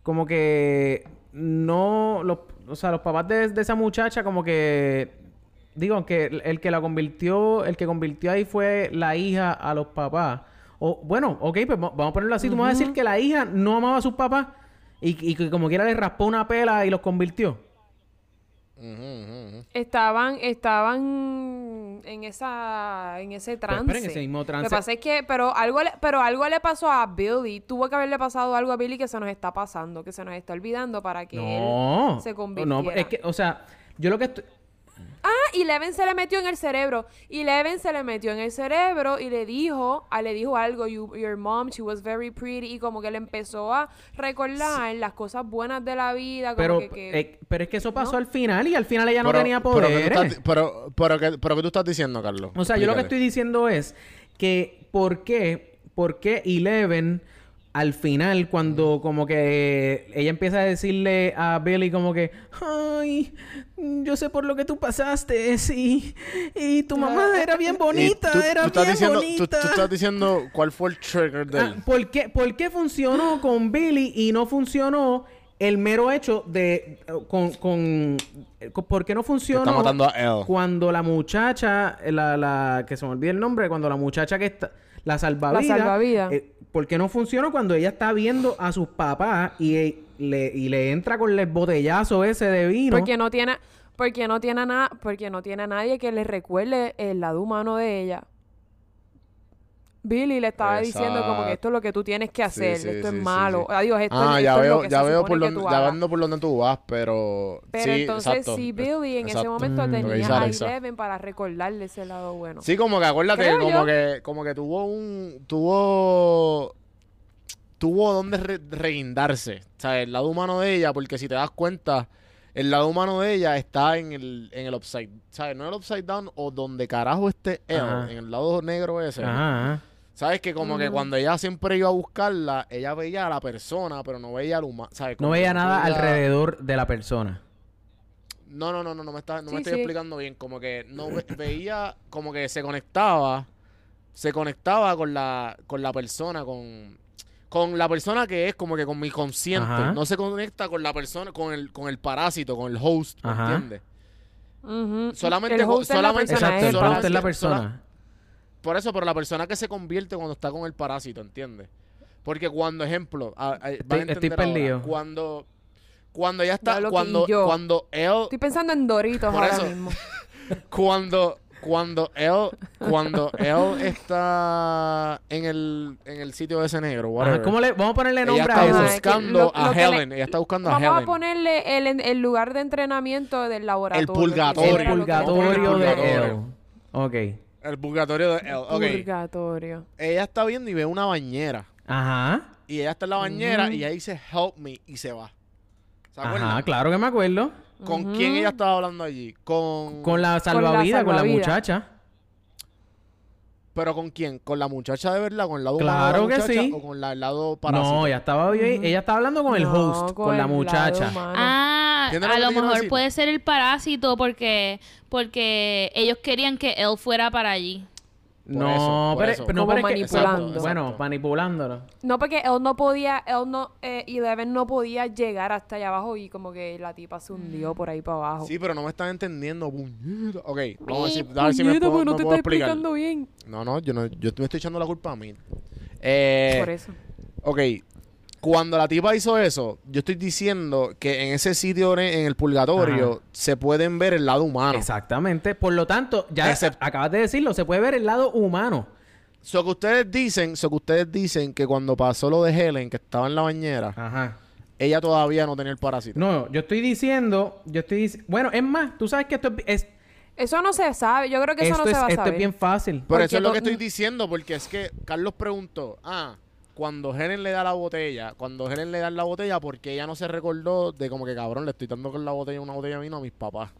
como que no... Los, o sea, los papás de, de esa muchacha como que digo que el, el que la convirtió, el que convirtió ahí fue la hija a los papás. O, bueno, ok, pues va- vamos a ponerlo así. Tú me vas a decir que la hija no amaba a sus papás y, y que como quiera le raspó una pela y los convirtió. Estaban, estaban en esa, en ese Pero trance. esperen, ese mismo Lo trance. que pasa es que, pero algo, le, pero algo le pasó a Billy. Tuvo que haberle pasado algo a Billy que se nos está pasando, que se nos está olvidando para que No. él se No, convirtiera. es que, o sea, yo lo que estoy... Ah, y Leven se le metió en el cerebro. Y Leven se le metió en el cerebro y le dijo, ah, le dijo algo, "You- your mom, she was very pretty. Y como que le empezó a recordar las cosas buenas de la vida. Como Pero, que, que- eh, pero es que eso pasó ¿no? al final y al final ella no Pero- tenía pero ¿qué tú poderes. estás- Pero, pero, ¿qué, pero ¿qué tú estás diciendo, Carlos? O sea, yo lo que estoy diciendo es que ¿por qué, por qué Eleven al final cuando como que ella empieza a decirle a Billy como que ay, yo sé por lo que tú pasaste sí, y tu mamá era bien Y bonita, tú- era tú estás bien diciendo, tú- bonita. Tú, estás diciendo cuál fue el trigger de Ah, él. ¿por, qué, ¿Por qué funcionó con Billy y no funcionó el mero hecho de... con... con con- ¿Por qué no funcionó está matando a él. cuando la muchacha, la, la... que se me olvida el nombre, cuando la muchacha que está... La salvavidas. La salvavidas. eh, ¿Por qué no funcionó cuando ella está viendo a sus papás y, eh, le, y le entra con el botellazo ese de vino? porque no tiene, porque no tiene nada, porque no tiene a nadie que le recuerde el lado humano de ella. Billy le estaba diciendo como que esto es lo que tú tienes que hacer, sí, esto sí, es malo. sí. Adiós, esto, Ah, es- ya esto es lo veo, que ya se veo por tú ya vendo por dónde tú vas, pero Pero sí, entonces exacto. si Billy en ese momento Mm. Tenía a. Eleven para recordarle ese lado bueno. Sí, como que acuérdate, Creo como yo. que, como que tuvo un, tuvo, tuvo donde re- reguindarse, o sea, el lado humano de ella, porque si te das cuenta, el lado humano de ella está en el, en el upside, ¿sabes? No el upside down o donde carajo esté él, en el lado negro ese. Ajá, ajá. ¿Sabes? Que como que cuando ella siempre iba a buscarla, ella veía a la persona, pero no veía al humano, ¿sabes? No veía nada veía- alrededor de la persona. No, no, no, no, no me, está, no me estoy sí. explicando bien. Como que no ve- veía, como que se conectaba, se conectaba con la, con la persona, con, con la persona que es como que con mi consciente. Ajá. No se conecta con la persona, con el, con el parásito, con el host, ¿me entiendes? Solamente el co- host es la solamente- persona, Exacto, el host es la sola- persona. Por eso, pero la persona que se convierte cuando está con el parásito, ¿entiendes? Porque cuando, ejemplo, a- a- vas a Estoy- entender estoy ahora, perdido. cuando, cuando ella está, Diablo, cuando, cuando él, Estoy pensando en Doritos Por ahora eso. mismo. cuando cuando él cuando él está en el en el sitio de ese negro Ajá, ¿Cómo le, vamos a ponerle ella nombre está a eso. Ajá, es que buscando lo- a lo que le- Helen ella está buscando a Vamos a Helen ponerle el, el lugar de entrenamiento del laboratorio. purgatorio. El Eso era lo que- purgatorio de Purgatorio. él. Ok. El purgatorio de él ok Purgatorio. ella está viendo y ve una bañera Ajá. y ella está en la bañera y ella dice help me y se va ¿se acuerdan? Ajá, claro que me acuerdo. ¿con quién ella estaba hablando allí? con Con la salvavidas, con la salvavidas. muchacha. Pero con quién con la muchacha de verdad con el lado humano de Claro la que sí. o con la- el lado parásito No, ella estaba bien- ella estaba hablando con el No, host, con, la muchacha. Ah, ¿Entiendes lo a lo mejor puede ser el parásito porque porque ellos querían que él fuera para allí. Por no, eso, por pero, eso. pero no, pero es que- manipulando. Bueno, manipulándolo. No, porque él no podía, él no, eh, Eleven no podía llegar hasta allá abajo y como que la tipa se hundió por ahí para abajo. Sí, pero no me están entendiendo. puñeta. Ok, vamos a ver si, a ver si me puedo, no me te puedo explicar. explicando bien. No, no, yo no, yo me estoy echando la culpa a mí. Eh, Por eso. ok, cuando la tipa hizo eso, yo estoy diciendo que en ese sitio en el purgatorio Ajá. se pueden ver el lado humano. Exactamente. Por lo tanto, ya acabas de decirlo, se puede ver el lado humano. So que ustedes dicen, so que ustedes dicen que cuando pasó lo de Helen, que estaba en la bañera, Ajá. ella todavía no tenía el parásito. No, yo estoy diciendo, yo estoy dic- bueno, es más, tú sabes que esto es, es- Eso no se sabe. Yo creo que eso esto, no es, se va a esto saber. es bien fácil. Por Porque eso es lo que estoy diciendo, porque es que Carlos preguntó, ah, cuando Helen le da la botella, cuando Helen le da la botella, porque ella no se recordó de como que cabrón, le estoy dando con la botella una botella de vino a mis papás.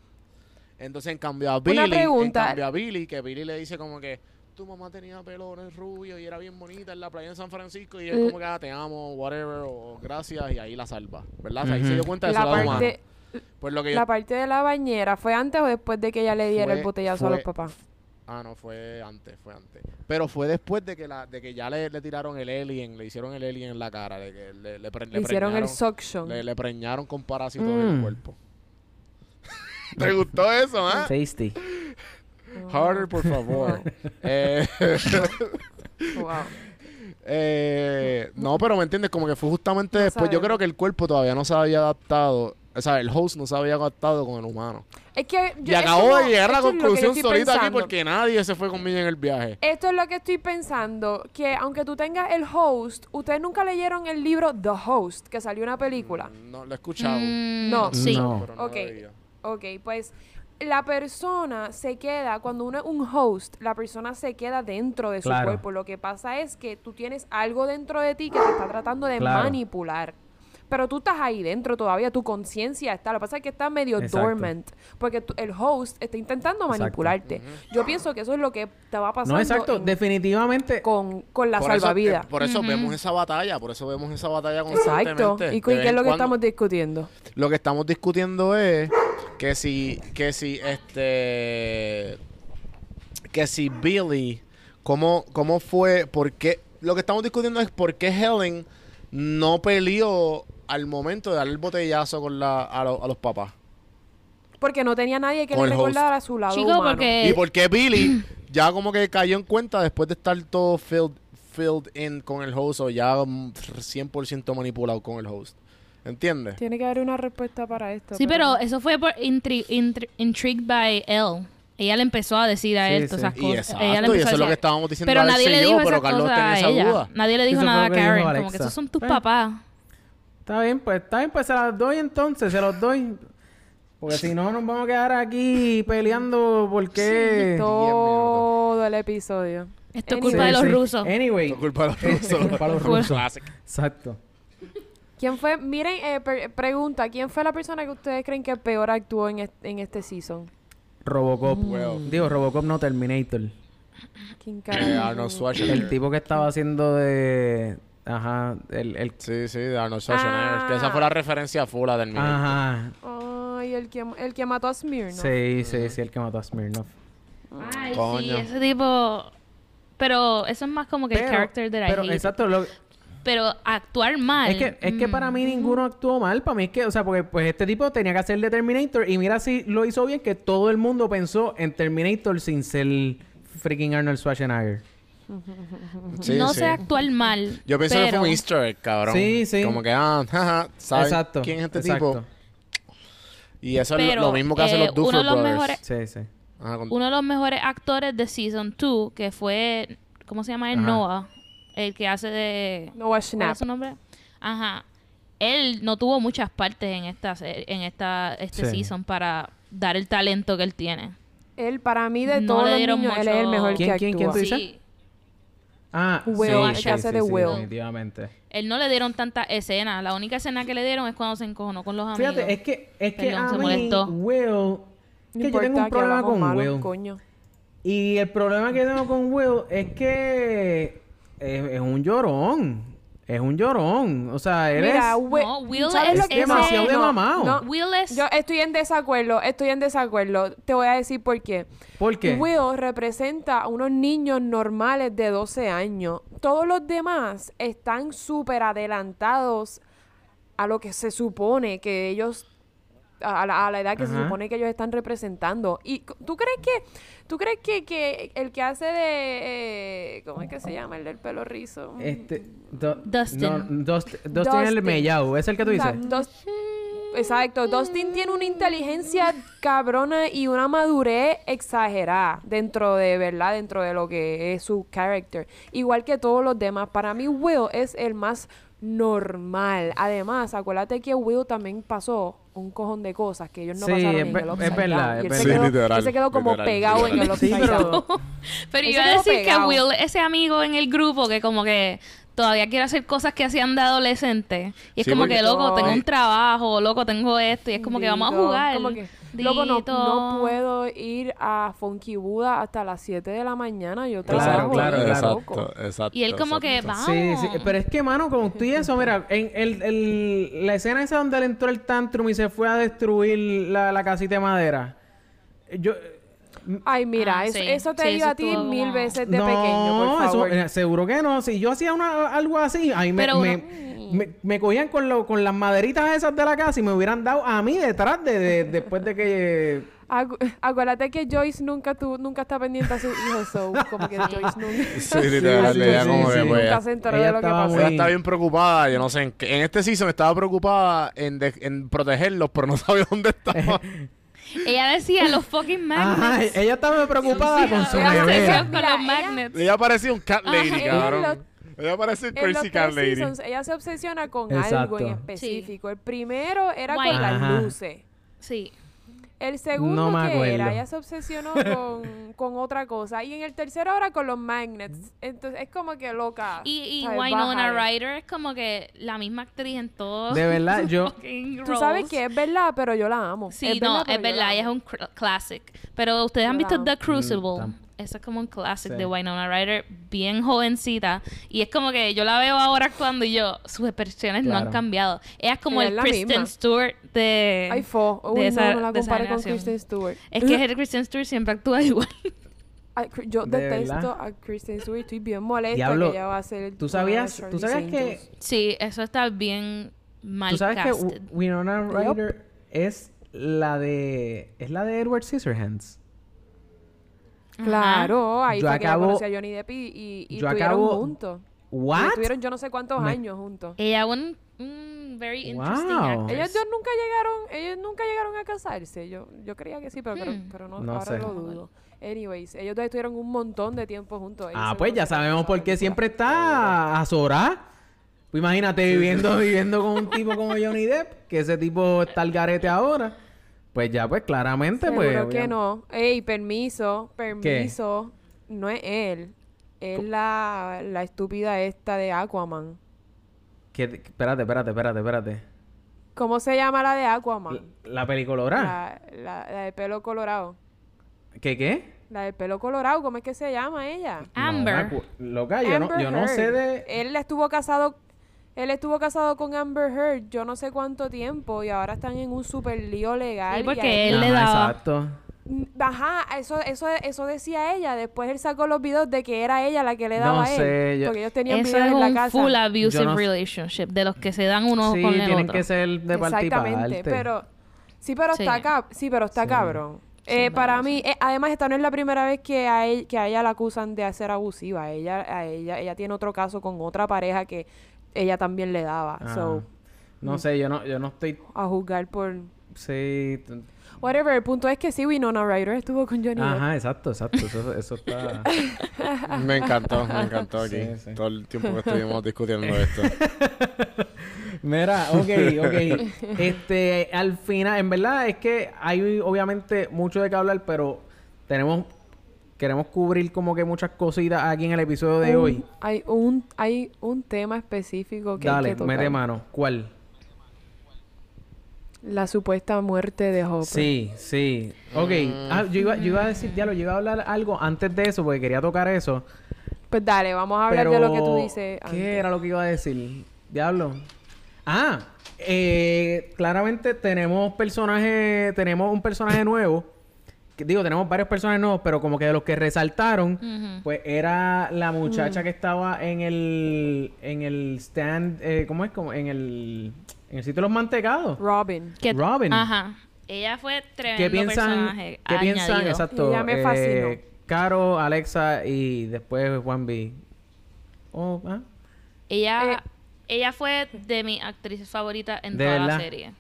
Entonces, en cambio a Billy, en pregunta. cambio a Billy, que Billy le dice como que tu mamá tenía pelones rubios y era bien bonita en la playa en San Francisco y él Eh. como que ah, te amo, whatever, o gracias, y ahí la salva, ¿verdad? O sea, ahí se dio cuenta de su la lado humano. parte, Pues lo que yo- la parte de la bañera, ¿fue antes o después de que ella le diera Fue- el botellazo a los papás? Ah, no, fue antes, fue antes. Pero fue después de que la, de que ya le, le tiraron el alien, le hicieron el alien en la cara, de que le, le, pre- Le hicieron el preñaron- suction. le, le preñaron con parásitos en el Mm. cuerpo. ¿Te gustó eso, ah? Tasty. Harder, por favor. eh, Wow. eh, no, pero me entiendes, como que fue justamente No después. Yo creo que el cuerpo todavía no se había adaptado. O sea, el host no se había adaptado con el humano. Es que yo- y acabo de llegar a la conclusión estoy solita aquí pensando. porque nadie se fue conmigo en el viaje. Esto es lo que estoy pensando, que aunque tú tengas el host, ustedes nunca leyeron el libro The Host, que salió una película. No lo he escuchado. Mm, No. Sí. No. pero no Ok. lo he leído. Ok, pues la persona se queda, cuando uno es un host, la persona se queda dentro de su Claro. cuerpo. Lo que pasa es que tú tienes algo dentro de ti que te está tratando de Claro. manipular. Pero tú estás ahí dentro todavía, tu conciencia está. Lo que pasa es que está medio Exacto. dormant. Porque tú- el host está intentando Exacto. manipularte. Yo pienso que eso es lo que te va pasando No, exacto. en- Definitivamente. con, con la Por eso, salvavidas. eh, por eso Ujú. vemos esa batalla, por eso vemos esa batalla constantemente. Exacto. ¿Y, qué es lo que estamos discutiendo? Lo que estamos discutiendo es que si, que si este, que si Billy, cómo, cómo fue, por qué, lo que estamos discutiendo es por qué Helen no peleó al momento de darle el botellazo con la, a, lo- a los papás. Porque no tenía nadie que Con le el host. recordara su lado Chico, humano. porque... y por qué Billy ya como que cayó en cuenta después de estar todo filled, filled in con el host o ya mm, 100% manipulado con el host. ¿Entiendes? Tiene que haber una respuesta para esto. Sí, pero eso fue por intri intri- intrigued by él. Ella le empezó a decir a Sí, él todas sí. esas Y cosas. exacto, Ella le y empezó eso a es lo decir- que estábamos diciendo Pero nadie le dijo pero esas Carlos cosas tenía a esa ella. duda. Nadie le dijo Eso fue nada a lo que dijo Karen. Como que Alexa. esos son tus papás. Está bien, pues está bien, pues se las doy entonces, se los doy. Porque si no, nos vamos a quedar aquí peleando porque... Todo el episodio. Esto es culpa de los Sí, rusos. Anyway. Por culpa de los eh, rusos. culpa de los rusos. Exacto. ¿Quién fue? Miren, eh, per- pregunta, ¿quién fue la persona que ustedes creen que peor actuó en, est- en este season? Robocop. Well. Digo, Robocop no Terminator. ¿Quién Eh, carajo? Arnold Schwarzenegger. El tipo que estaba haciendo de... Ajá, el... el... Sí, sí, de Arnold Schwarzenegger. Ah. Que esa fue la referencia full a Terminator. Ajá. Ay, el que, el que mató a Smirnoff. Sí, sí, sí, el que mató a Smirnoff. Ay, sí, Coño. ese tipo... Pero eso es más como que el character that I Pero, hate. exacto, lo- Pero actuar mal... Es que, es que para mí ninguno actuó mal. Para mí es que, o sea, porque pues este tipo tenía que hacer de Terminator. Y mira si lo hizo bien, que todo el mundo pensó en Terminator sin ser freaking Arnold Schwarzenegger. Sí, no sí. sé actuar mal. Yo pienso que fue pero- un easter egg, cabrón. Sí, sí. Como que, ah, jaja, ¿sabes Exacto. quién es este exacto. tipo? Y eso es lo- Pero, mismo que hacen eh, los Duffer uno de los Brothers. mejores- Sí, sí. Ajá, con- Uno de los mejores actores de Season 2, que fue... ¿Cómo se llama él? Ajá. Noah. El que hace de... Noah ¿Cuál Schnapp. es su nombre? Ajá. Él no tuvo muchas partes en esta en esta este Sí. season para dar el talento que él tiene. Él, para mí, de No todos le los dieron niños, él es el mucho- mejor ¿Quién, que quién, quién actúa. tú dices? Sí. Ah, Will, sí, el sí, sí, de sí, Will. definitivamente. Él no le dieron tantas escenas. La única escena que le dieron es cuando se encojonó con los amigos. Fíjate, es que, es que Perdón, a se mí, molestó. Will... No que yo tengo un problema con malo, Will. coño. Y el problema que tengo con Will es que es, es un llorón. Es un llorón. O sea, él Mira, es... Will, No, Will ¿sabes es demasiado de no, mamado. no. Will es... Yo estoy en desacuerdo, estoy en desacuerdo. Te voy a decir por qué. ¿Por qué? Will representa a unos niños normales de 12 años. Todos los demás están súper adelantados a lo que se supone que ellos a la, a la edad que se supone que ellos están representando. ¿Y tú crees que tú crees que, que el que hace de eh, ¿cómo es que se llama el del pelo rizo? Este... Do- Dustin. No, Dust- Dustin es el Dustin. mellao. ¿Es el que tú dices? Exacto. Dust- Exacto. Dustin tiene una inteligencia cabrona y una madurez exagerada dentro de, ¿verdad? Dentro de lo que es su character. Igual que todos los demás. Para mí, Will es el más normal. Además, acuérdate que Will también pasó un cojón de cosas que ellos no Sí, pasaron es en el es Upside verdad, Down. es Y él verdad. se quedó, literal, él se quedó como literal, pegado en el. Sí, Upside pero- Down. Pero iba a decir que pegado. Will, ese amigo en el grupo que como que todavía quiere hacer cosas que hacían de adolescente. Y es Sí, como que, loco, tengo un trabajo, loco, tengo esto. Y es como que vamos a jugar. como que, Loco, no, puedo ir a Funky Buda hasta las 7 de la mañana. Yo Claro, trabajo. claro, loco. claro. Exacto, exacto. Y él como que, exacto. vamos. Sí, sí, pero es que, mano, con tú y eso, mira, en el, el- la escena esa donde él entró el tantrum y se fue a destruir la, la casita de madera. Yo... Ay, mira, Ah, eso, sí. eso te Sí, iba eso a ti mil como- veces de no, pequeño, por favor. eh, seguro que no. Si yo hacía una, algo así, ahí me... Pero me- uno- me, me cogían con, lo, con las maderitas esas de la casa y me hubieran dado a mí detrás de, de- después de que... Acu- acuérdate que Joyce nunca tu, nunca está pendiente a sus hijos, so como que Joyce nunca, Sí, literal, ella sí, como sí. que pues, nunca se enteró ella de lo que pasó. muy- ella está bien preocupada, yo no sé, en, en este season estaba preocupada en, de- en protegerlos, pero no sabía dónde estaba. Ella decía los fucking Ajá, magnets. ella estaba preocupada con su Ella se nevera. con Mira, los ella- magnets. ella parecía un cat lady, Ajá. Ella cabrón. Ella En los crazy cat lady. seasons, ella se obsesiona con Exacto. algo en específico. El primero era con las Ajá. luces. Sí. El segundo No que era, ella se obsesionó con, con otra cosa. Y en el tercero ahora con los magnets. Entonces es como que loca. Y, y. Winona. Ryder es como que la misma actriz en todos. De verdad, yo... Tú sabes que es verdad, pero yo la amo. Sí, no, pero es verdad, ella es un cr- classic. Pero ustedes han Yo la visto amo. The Crucible. tam- Eso es como un classic Sí. de Winona Ryder, bien jovencita. Y es como que yo la veo ahora actuando y yo, sus expresiones no Claro. han cambiado. Ella es como Ella el es Kristen misma. Stewart de. Ay, fo. de Uy, esa- no, no la de esa compare con. Kristen Stewart. Es que el Kristen Stewart siempre actúa igual. Ay, yo ¿De detesto verdad? a Kristen Stewart. Estoy bien molesta Diablo, que ella va a ser... ¿Tú de sabías, tú sabías que, sí, eso está bien mal tú sabes que casted. W- Winona Ryder es la de, es la de Edward Scissorhands? Claro, ahí Yo fue que ella acabo- conoció a Johnny Depp y, y, y yo estuvieron acabo- juntos. Y What? Estuvieron yo no sé cuántos Me- años juntos. Ella un, very interesting Wow. Ellos dos nunca llegaron, ellos nunca llegaron a casarse. Yo, yo creía que sí, pero, Hmm. pero no, No ahora sé. lo dudo. Anyways, ellos dos estuvieron un montón de tiempo juntos. Ellos Ah, pues ya sabemos por qué siempre está azorada. Pues imagínate viviendo, viviendo con un tipo como Johnny Depp, que ese tipo está al garete ahora. Pues ya, pues claramente, Seguro pues. que no. Ey, permiso, permiso. No es él. Es la, la estúpida esta de Aquaman. Que- espérate, espérate, espérate, espérate. ¿Cómo se llama la de Aquaman? La, la pelicolora. La, la, la del pelo colorado. ¿Qué qué? La del pelo colorado, ¿cómo es que se llama ella? Amber. No, loca, yo no, yo no sé de. Él estuvo casado... Él estuvo casado con Amber Heard yo no sé cuánto tiempo y ahora están en un super lío legal. Sí, y porque él le Ajá, daba. Exacto. Mm, Ajá, eso, eso, eso decía ella. Después él sacó los videos de que era ella la que le daba No a él. sé, yo- Porque ellos tenían Eso videos es en la un casa. full abusive no- relationship, de los que se dan uno sí, con el tienen otro. que ser de parte Exactamente, pero sí, pero está Sí. cab- sí, pero está Sí. cabrón. Eh, para mí, eh, además esta no es la primera vez que a, él- que a ella la acusan de ser abusiva. Ella, a ella, ella tiene otro caso con otra pareja que ella también le daba. Ah, So, no sé, yo no, yo no estoy. a juzgar por Sí. whatever. El punto es que sí, Winona Ryder estuvo con Johnny Depp. Ajá, exacto, exacto. Eso, eso está. Me encantó, me encantó aquí. Sí, sí. Todo el tiempo que estuvimos discutiendo esto. Mira, ok, ok. Este, al final, en verdad es que hay obviamente mucho de qué hablar, pero tenemos, queremos cubrir como que muchas cositas aquí en el episodio de Un- hoy. Hay un, hay un tema específico que hay Dale, que tocar. mete mano. ¿Cuál? La supuesta muerte de Hopper. Sí, sí. Ok. Ah, yo iba, yo iba a decir, ya lo yo iba a hablar algo antes de eso, porque quería tocar eso. Pues dale, vamos a hablar Pero, de lo que tú dices. ¿Qué antes. era lo que iba a decir? Diablo. Ah, eh, claramente tenemos personajes, tenemos un personaje nuevo. Que, digo, tenemos varios personajes nuevos, pero como que de los que resaltaron, pues era la muchacha que estaba en el, en el stand, eh, ¿cómo es? Como en el, en el sitio de los mantecados. Robin. Que- Robin. Ajá. Ella fue tremendo ¿Qué piensan? personaje. ¿Qué piensan? añadido. Exacto. Ella me eh. Caro, Alexa y después Juan B. Oh, ah. Ella, Eh, ella fue de mis actrices favoritas en ¿De toda la serie.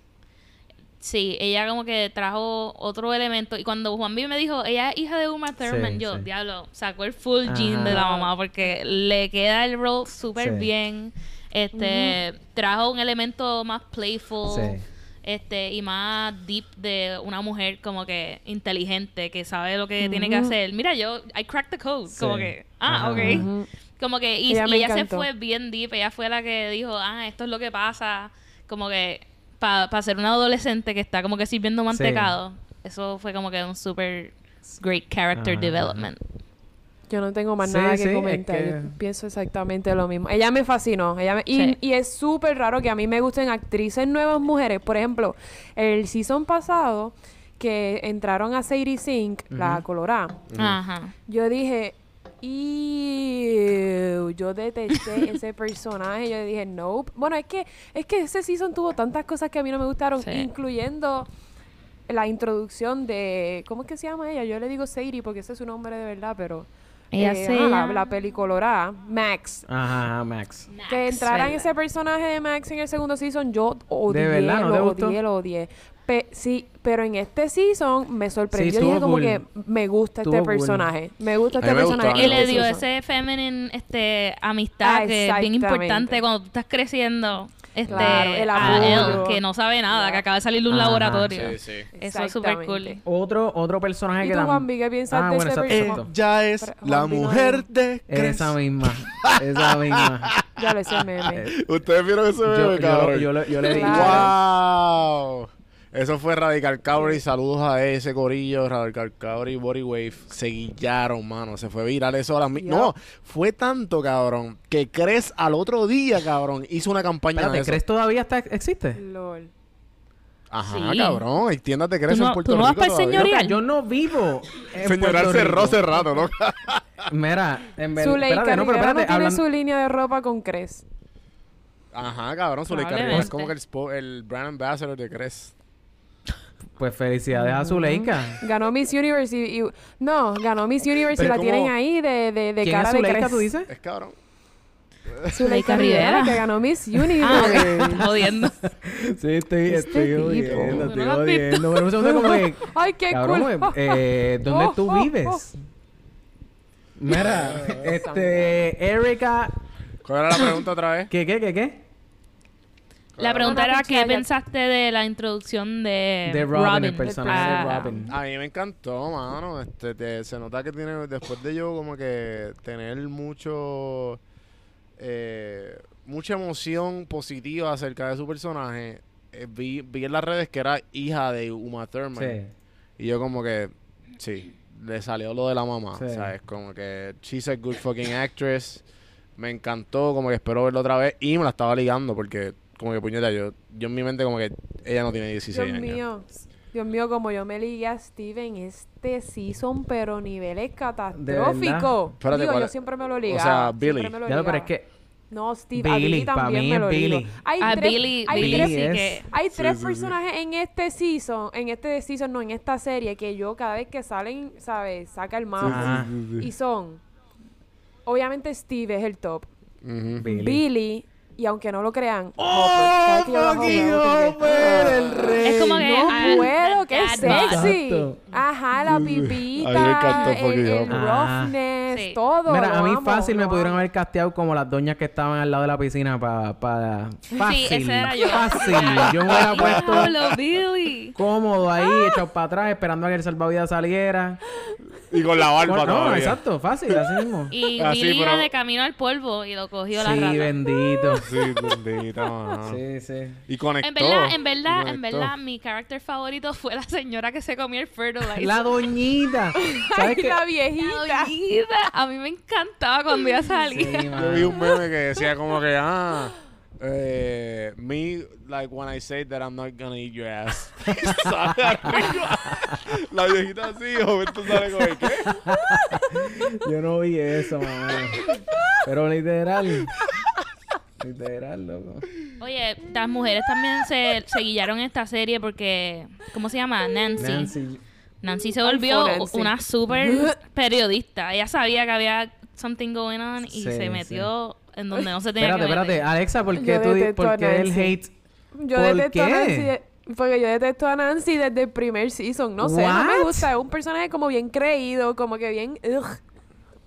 Sí, ella como que trajo otro elemento. Y cuando Juan B me dijo, ella es hija de Uma Thurman, Sí, yo, sí. diablo, sacó el full Ajá. gene de la mamá porque le queda el role súper Sí. bien. Este, trajo un elemento más playful. Sí. Este, y más deep de una mujer como que inteligente, que sabe lo que tiene que hacer. Mira, yo, I cracked the code. Sí. Como que, ah, Ajá. ok. Ujú. Como que, y, Ella y ella se fue bien deep, ella fue la que dijo, ah, esto es lo que pasa, como que para ser una adolescente que está como que sirviendo mantecado, eso fue como que un super great character development. Yo no tengo más Sí, nada sí, que es comentar. que- Yo pienso exactamente lo mismo. Ella me fascinó. Ella me- y, Sí. y es súper raro que a mí me gusten actrices nuevas mujeres. Por ejemplo, el season pasado que entraron a Sadie Sink, la colorada. Ajá. Yo dije, Ew, yo detesté ese personaje. Yo dije, nope. Bueno, es que, es que ese season tuvo tantas cosas que a mí no me gustaron, Sí. incluyendo la introducción de. ¿Cómo es que se llama ella? Yo le digo Sadie porque ese es su nombre de verdad, pero. Ella eh, se la, la pelicolorada, Max. Ajá, Max. que Max, entrara en ¿verdad? ese personaje de Max en el segundo season, yo odié, verdad? ¿No te lo gustó? odié, lo odié. Pe- sí, pero en este season me sorprendió. Sí, dije como cool. que me gusta este Estuvo cool. personaje. Me gusta este me personaje. gustó, Y le este dio ese feminine este, amistad Ah, que es bien importante cuando tú estás creciendo este, Claro, el a él, que no sabe nada, que acaba de salir de un Ajá. laboratorio. Sí, sí. Eso es súper cool. Exactamente. Otro, otro personaje ¿Y que tú, qué piensas Ah, de bueno, ese exacto. Ya es Pero, la Juan mujer de Chris. Esa misma. Esa misma. Ya lo sé, meme. Ustedes vieron ese yo, meme, yo, cabrón. yo, le- yo le dije. ¡Wow! Eso fue Radical Cabri. Saludos a ese corillo. Radical Cabri Body Wave. Se guillaron, mano. Se fue viral eso ahora mismo. Yup. No, fue tanto, cabrón, que Cres al otro día, cabrón, hizo una campaña de Espérate, eso. ¿crees todavía está, existe? LOL. Ajá, Sí. cabrón. Hay tiendas de Cres ¿Tú no- en Puerto tú no vas Rico todavía. señorial? Loca, yo no vivo. en cerró Rico. hace rato, ¿no? Mira, en verdad. Espérate, no, pero espérate. no tiene hablando- su línea de ropa con Cres. Ajá, cabrón. Zuleika. Rivera es como que el, el brand ambassador de Cres. Pues felicidades a Zuleika. Ganó Miss Universe y... y- no, ganó Miss Universe y la tienen ahí de, de, de ¿Quién cara es de Zuleika, tú dices? Es cabrón. Zuleika Rivera. Que ganó Miss Universe. Ah, ok. Estás jodiendo. Sí, estoy, estoy jodiendo, estoy ¿No lo has visto? jodiendo. Pero un segundo como que... Ay, qué Cabrón, cool. eh, ¿dónde Oh, tú oh, vives? Mira, este... Erika... ¿Cuál era la pregunta otra vez? ¿Qué, qué, qué, qué? La pregunta era, ¿qué pichalla. pensaste de la introducción de, De Robin, el personaje Ah, de Robin. A mí me encantó, mano. Este, te- se nota que tiene, después de yo, como que tener mucho, eh, mucha emoción positiva acerca de su personaje. eh, vi, vi en las redes que era hija de Uma Thurman. Sí. Y yo como que, sí, le salió lo de la mamá. Sí. ¿Sabes? Como que, she's a good fucking actress. Me encantó, como que espero verlo otra vez. Y me la estaba ligando porque, como que puñeta, yo, yo en mi mente como que ella no tiene 16 Dios años. mío. Dios mío, como yo me ligué a Steven este season, pero niveles catastróficos. Espérate, Digo, ¿cuál yo siempre me lo O ligaba. sea, siempre Billy. me lo Ya, pero es que... No, Steve, a Billy, Billy pa' también mí me lo ligo. Billy. Hay A tres, Billy, hay Billy tres, que... hay Sí, tres sí, sí. personajes en este season, en este season, no, en esta serie, que yo cada vez que salen, ¿sabes? Saca el mapa. Y son, obviamente Steve es el top. Billy. Billy, y aunque no lo crean, ¡Oh, Hopper. Cada que yo Hopper, "Ah". el rey! Es como que... No ah, puedo, qué bod. sexy. Exacto. Ajá, la pipita, el. Ah. roughness, Sí. todo. Mira, lo a mí amo, fácil me pudieron haber casteado como las doñas que estaban al lado de la piscina para... Pa, fácil, ese era yo. fácil. Yo me hubiera puesto Billy. cómodo ahí, echado para atrás, esperando a que el salvavidas saliera. Y con la barba no, todavía. exacto, fácil, así mismo. Y Ah, sí, Billy iba pero- de camino al polvo y lo cogió la Sí, rata. bendito. Sí, bendita, mano. Sí, sí. Y conectó. En verdad, en verdad, en verdad, mi character favorito fue la señora que se comió el fertilizer. La doñita. ¿Sabes Ay, la La viejita. doñita. A mí me encantaba cuando ella salía. Sí, Yo vi un meme que decía como que, ah, eh, me, like when I say that I'm not gonna eat your ass. Sale arriba. La viejita así, joven, tú sales como que, ¿qué? Yo no vi eso, mamá. Pero literal. Literal, loco. Oye, las mujeres también se, se guillaron en esta serie porque, ¿cómo se llama? Nancy. Nancy, Nancy. se volvió Nancy. una super periodista. Ella sabía que había something going on y Sí, se sí. metió en donde no se tenía Espérate, que meter. espérate. Alexa, ¿por qué, tú, a por qué el Nancy. hate? Yo ¿Por detesto a qué? Nancy. de- Porque yo detesto a Nancy desde el primer season. No sé, no me gusta. Es un personaje como bien creído, como que bien. ugh.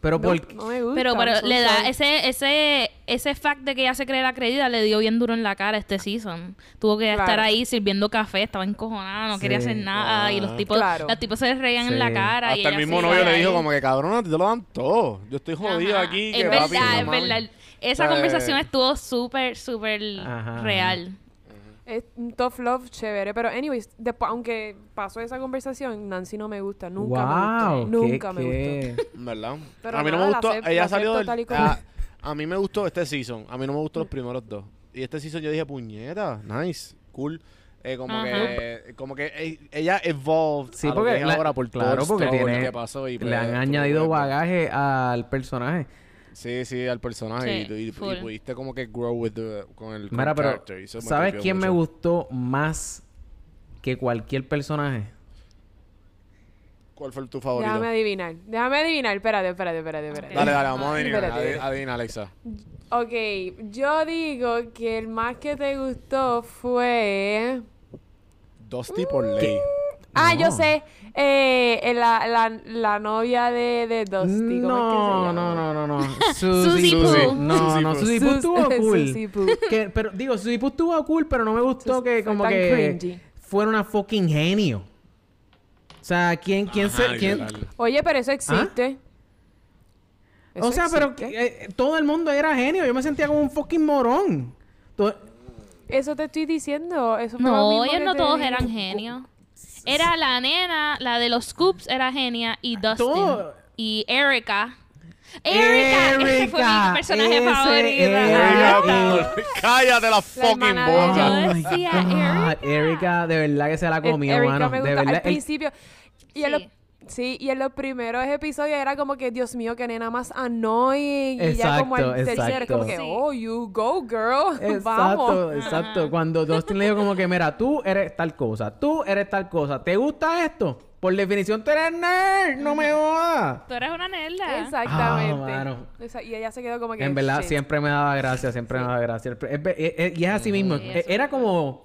Pero No, por no me gusta. Pero, le da ese, ese, ese fact de que ella se cree la creída le dio bien duro en la cara este season. Tuvo que Claro. estar ahí sirviendo café, estaba encojonada, no quería hacer nada. Y los Ah. tipos, Claro. los tipos se reían en la cara. y Hasta el mismo novio le dijo como que, cabrón, a ti te lo dan todo. Yo estoy jodido Ajá. aquí. Es que verdad, papi, es verdad. Esa ¿Sabes? conversación estuvo súper, súper Ajá. real. Es un tough love chévere. Pero, anyways, después, aunque pasó esa conversación, Nancy no me gusta. Nunca me gustó. Nunca me gustó. gustó. ¿Verdad? Pero a mí no nada, me gustó. ella la salió del. tal y como A, a mí me gustó este season. A mí no me gustó los primeros dos. Y este season yo dije, puñeta, nice, cool. Eh, como que, como que eh, ella evolved Sí, a lo porque que es la- ahora por todo claro, porque tiene- que pasó y, pues, Le han tuvo añadido bagaje al personaje. Sí, sí, al personaje Sí, y, y- y pudiste como que grow with the, con el con Mira, el pero character, y eso me ¿sabes quién me gustó más que cualquier personaje? ¿Cuál fue tu favorito? Déjame adivinar. Déjame adivinar. Espérate, espérate, espérate, espérate. Dale, dale, vamos a adivinar. Espérate. Adivina, Alexa. Ok, yo digo que el más que te gustó fue... Dusty por ley. Ah, No. yo sé. Eh, la, la, la novia de, de Dusty. ¿Cómo No, es que se llama? no, no, no, no. Susie Poo. No, Susie no. Susie Poo Sus- estuvo cool. Que- pero digo, Susie Poo estuvo cool, pero no me gustó Sus- que como que cringy. fuera una fucking genio. O sea, ¿quién, quién Ajá, se, quién? Oye, pero eso existe. Eso O sea, pero eh, todo el mundo era genio. Yo me sentía como un fucking morón. Eso te estoy diciendo. Eso No, ellos no te todos eran genios. Era la nena, la de los scoops era genia y Dustin. Todo. Y Erika. Erika, ese fue Erika, mi personaje favorito. Erika, cállate la fucking de boca. Oh decía, God, Erika, de verdad que se la comió, Erika mano. De verdad. Al principio. Y Sí. los- sí, y en los primeros episodios era como que, Dios mío, que nena más annoying. y ya como el tercero era como que, oh, you go, girl. Exacto, Vamos. exacto. Cuando Dustin le dijo como que, mira, tú eres tal cosa, tú eres tal cosa, ¿te gusta esto? Por definición tú eres nerd, no me jodas. Tú eres una nerda. Exactamente. Mano. Esa- y ella se quedó como que. En verdad, shit. siempre me daba gracia, siempre me daba gracia. El- es- es- es- y es así mismo. Sí, E- eso Era como,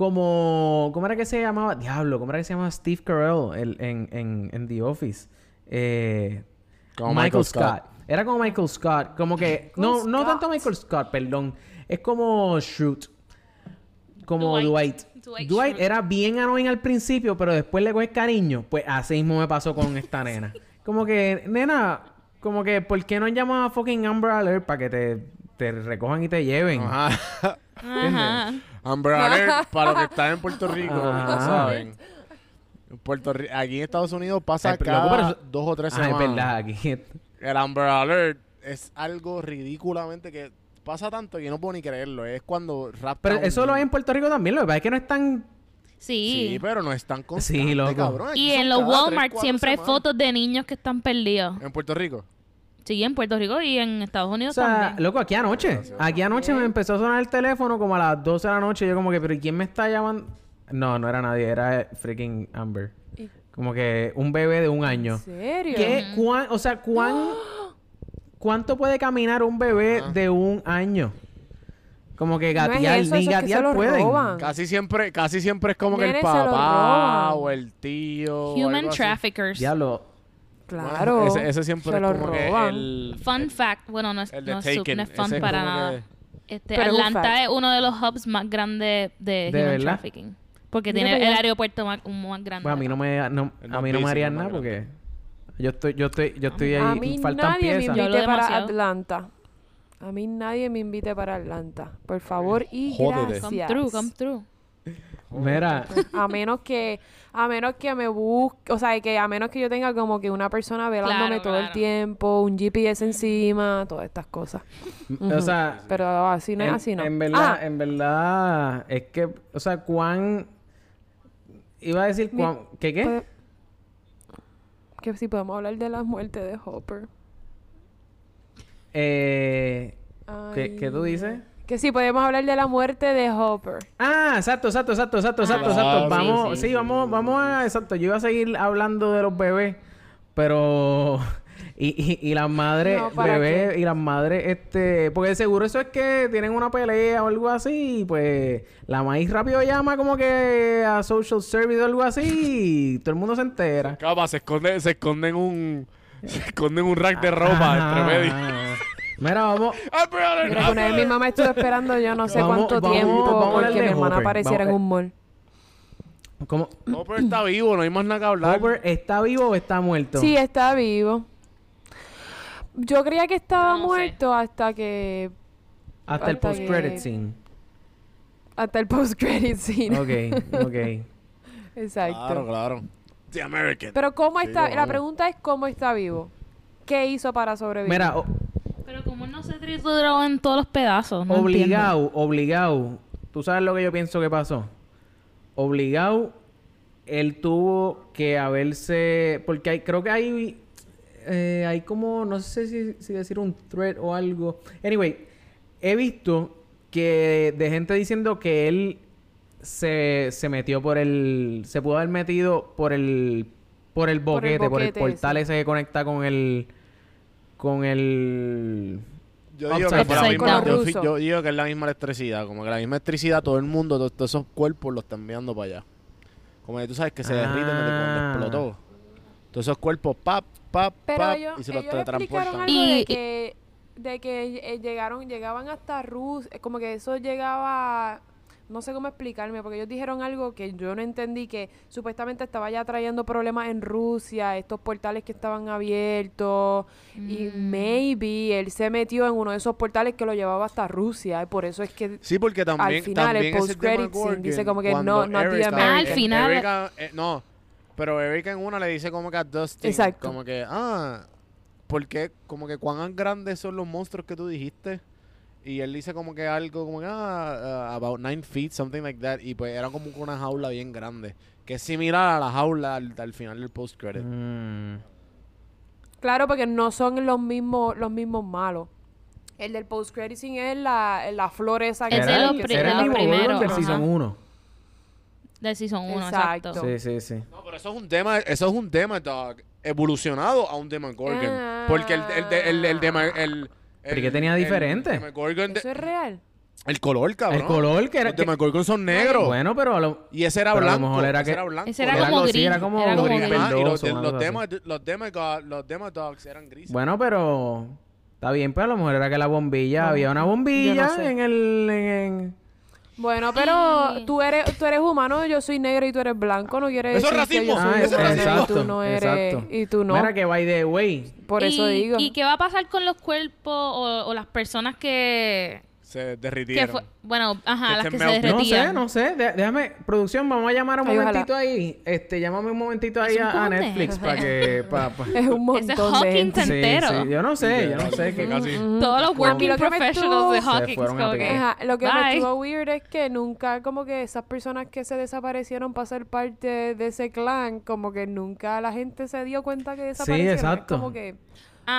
como, ¿cómo era que se llamaba? Diablo, ¿cómo era que se llamaba Steve Carell el- en, en, en The Office? Eh, Como Michael, Michael Scott. Scott. Era como Michael Scott. Como que, no, no Scott. tanto Michael Scott, perdón. Es como Schrute. Como Dwight. Dwight. Dwight, Dwight Schrute. era bien annoying al principio, pero después le coges cariño. Pues así mismo me pasó con esta nena. Como que, nena, como que, ¿por qué no llamas a fucking Amber Alert para que te, te recojan y te lleven? Ajá. Ajá. Amber Alert, para los que están en Puerto Rico, no saben. En Puerto Ri- aquí en Estados Unidos pasa Ay, cada loco, dos o tres Ah, es semanas. verdad, aquí. El Amber Alert es algo ridículamente que pasa tanto que yo no puedo ni creerlo. Es cuando Pero un eso lo hay en Puerto Rico también. Lo que pasa es que no es tan... Sí. Sí, pero no es tan constante, loco. cabrón. Aquí Y en los tres, Walmart siempre hay semanas. fotos de niños que están perdidos. ¿En Puerto Rico? Sí, en Puerto Rico y en Estados O Unidos sea, también. loco, aquí anoche. Aquí anoche me empezó a sonar el teléfono como a las 12 de la noche. Yo como que, ¿pero ¿y quién me está llamando? No, no era nadie. Era freaking Amber. ¿Y- Como que un bebé de un año. ¿En serio? ¿Qué? ¿Cuán- o sea, ¿cuán, ¿cuánto puede caminar un bebé de un año? Como que No es gatear, eso, ni eso es que se gatear lo pueden. roban. Casi siempre, casi siempre es como que el papá o el tío. o Human algo así. traffickers. Diablo. Claro. Ese, ese siempre se es lo como que roban. el... Fun fact, bueno, no es, el de no es, sub- Taken. no es Ese fun es para como nada. que- Este, Pero es un fact. Atlanta es uno de los hubs más grandes de, ¿De human verdad? trafficking. Porque Mira tiene para el allá. aeropuerto más, más grande. Pues a mí no me, no- El a más mí no me harían el más nada porque yo estoy, yo estoy, yo estoy A ahí mí faltan nadie me piezas. Yo invite para demasiado. Atlanta. A mí nadie me invite para Atlanta. Por favor y Jódete. Come gracias. through, come through. Mira, A menos que, a menos que me busque, o sea, que a menos que yo tenga como que una persona velándome Claro, todo el tiempo, un GPS encima, todas estas cosas. o sea, Pero así no es así, ¿no? en verdad, Ah, en verdad, es que, o sea, cuán... Iba a decir Mi- cuán... ¿Qué qué? pues, que si podemos hablar de la muerte de Hopper. Eh, ¿qué, qué tú dices? Que si podemos hablar de la muerte de Hopper. Ah, exacto, exacto, exacto, exacto, exacto, Ah, exacto. sí, Vamos, sí, sí, vamos, vamos a, exacto. Yo iba a seguir hablando de los bebés, pero y, y, y las madres, No, ¿para bebés y las madres, este, porque seguro eso es que tienen una pelea o algo así, y pues la maíz rápido llama como que a social service o algo así, y todo el mundo se entera. Capa, se esconde, se esconde en un... Se esconde en un rack de ropa entre medio. Mira, vamos, Alert, Mira, que una vez mi mamá estuvo esperando yo no sé Vamos- cuánto vamos- tiempo vamos a hablar porque de mi hermana Hopper. apareciera en Vamos- un mall. ¿cómo? Hopper está vivo, no hay más nada que hablar. ¿Hopper está vivo o está muerto? Sí, está vivo. Yo creía que estaba No sé. muerto hasta que... Hasta el hasta post-credit que- scene. Hasta el post-credit scene. Ok, ok. Exacto. Claro, claro. The American. Pero ¿cómo Sí, está? La pregunta es ¿cómo está vivo? ¿Qué hizo para sobrevivir? Mira, o- Pero como él no se trituró en todos los pedazos. No obligado, obligado. ¿Tú sabes lo que yo pienso que pasó? obligado, él tuvo que haberse... Porque hay, creo que hay... eh, hay como... No sé si, si decir un thread o algo. Anyway, he visto que de gente diciendo que él se, se metió por el... Se pudo haber metido por el... Por el Por el boquete, por el, portal ese. ese que conecta con el... Con el... Yo digo, que la misma, yo, yo digo es la misma electricidad. Como que la misma electricidad, todo el mundo, to- todos esos cuerpos los están enviando para allá. Como que tú sabes que se derriten desde Ah. cuando explotó. Todos esos cuerpos, pap, pap, Pero pap, ellos, y se los teletransportan. algo Y- de que, de que eh, llegaron, llegaban hasta Rusia, como que eso llegaba, no sé cómo explicarme, porque ellos dijeron algo que yo no entendí, que supuestamente estaba ya trayendo problemas en Rusia, estos portales que estaban abiertos, y Mm. maybe él se metió en uno de esos portales que lo llevaba hasta Rusia, y por eso es que Sí, porque también, Al final, el también ese post-credit dice como que no, American. Ah, al final- Erica, eh, no, pero Erika en una le dice como que a Dustin, Exacto. como que, ah, ¿por qué? Como que cuán grandes son los monstruos que tú dijiste. Y él dice como que algo como que, ah, uh, about nine feet, something like that. Y pues era como que una jaula bien grande. Que es similar a la jaula al, al final del post-credit. Mm. Claro, porque no son los mismos, los mismos malos. El del post-credit scene es la, la flor esa que era el los mismo primeros, Gorgon del. Season 1. Del Season 1, Exacto. exacto. Sí, sí, sí. No, pero eso es un tema, eso es un tema, dog, evolucionado a un Demogorgon. Ah. Porque el, el, de- el, el, el, ¿Pero y qué tenía diferente? El, Demogorgon de- Eso es real. el color, cabrón. El color que era... Los que- Demogorgon son negros. Bueno, pero a lo... Y ese era Pero a lo blanco. mejor era ese que- era blanco. Ese era Era como algo así, gris. era como Era como gris gris. Ajá, y los, verdoso, de- una los, cosa demo, los, los Demodogs eran grises. Bueno, pero... Está bien, pero a lo mejor era que la bombilla... Había una bombilla no sé. en el... en- en- Bueno, pero Y- tú eres, tú eres humano, yo soy negro y tú eres blanco, no quiere Eso es decir que yo soy Ah, eso es humano racismo. y tú no eres exacto. y tú no. Mira que by the way... Por eso digo. ¿Y qué va a pasar con los cuerpos o, o las personas que... Se derritieron. fue, bueno, Que ajá, las que se melted. No sé, no sé. De- déjame... Producción, vamos a llamar un Ay, ojalá. momentito ahí. Este, llámame un momentito ahí un a, Netflix para que... pa- pa- Es un Ese montón de Hawkins gente. Sí, entero. sí. Yo no sé, yo no sé. que qué casi. Todos los working professionals de Se Hawkins. fueron a como que. Ajá, lo que me estuvo weird es que nunca, como que esas personas que se desaparecieron para ser parte de ese clan, como que nunca la gente se dio cuenta que desaparecieron. Es exacto. como que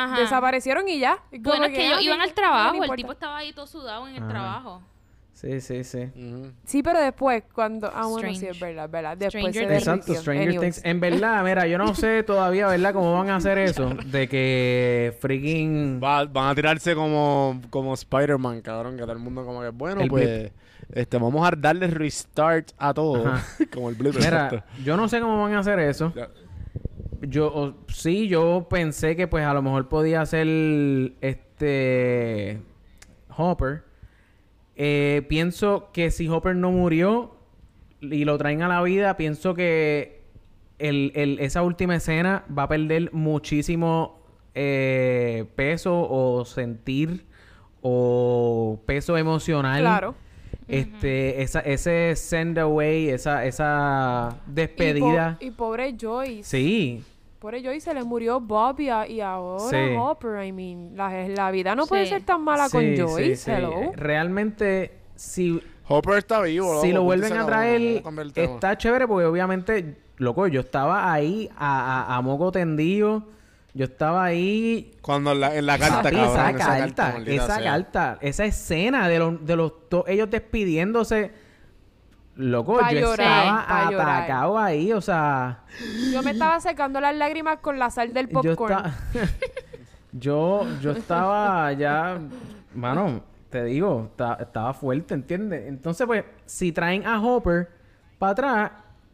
Ajá. desaparecieron y ya. Y Bueno, es que ellos ah, iban al no trabajo. me El tipo estaba ahí todo sudado en el Ajá. trabajo. Sí, sí, sí. Sí, pero después, cuando... Ah, bueno, sí, es verdad, es verdad. Después Stranger se Things. Exacto. Stranger Anyways. Things. En verdad, mira, yo no sé todavía, ¿verdad? Cómo van a hacer eso. De que freaking... Va- van a tirarse como, como Spider-Man, cabrón. Que todo el mundo como que, bueno, El pues... Este, vamos a darle restart a todo. Como el blip. Mira, yo no sé cómo van a hacer eso. Yo, o- sí, yo pensé que pues a lo mejor podía ser este Hopper. Eh, pienso que si Hopper no murió y lo traen a la vida, pienso que el, el- esa última escena va a perder muchísimo eh, peso o sentir o peso emocional. Claro. Este, esa, ese send away, esa, esa Y, despedida. po- y pobre Joyce. Sí, Pobre Joyce se le murió Bob y, a- y ahora Sí. Hopper. I mean, la, la vida no puede ser tan mala sí, con Joyce. sí. Hello. Realmente, si, Hopper está vivo, loco. si lo y vuelven a traer, está chévere porque obviamente, loco, yo estaba ahí a, a, a moco tendido. Yo estaba ahí Cuando en la, en la carta, Papi, cabrón. esa carta, esa sea. carta, esa escena de los, de los to- ellos despidiéndose. Loco, Pa' yo llorar, estaba pa' llorar. atacado ahí, o sea. Yo me estaba secando las lágrimas con la sal del Yo, popcorn. yo, yo estaba ya, mano, te digo, ta- estaba fuerte, ¿entiendes? Entonces, pues, si traen a Hopper para atrás,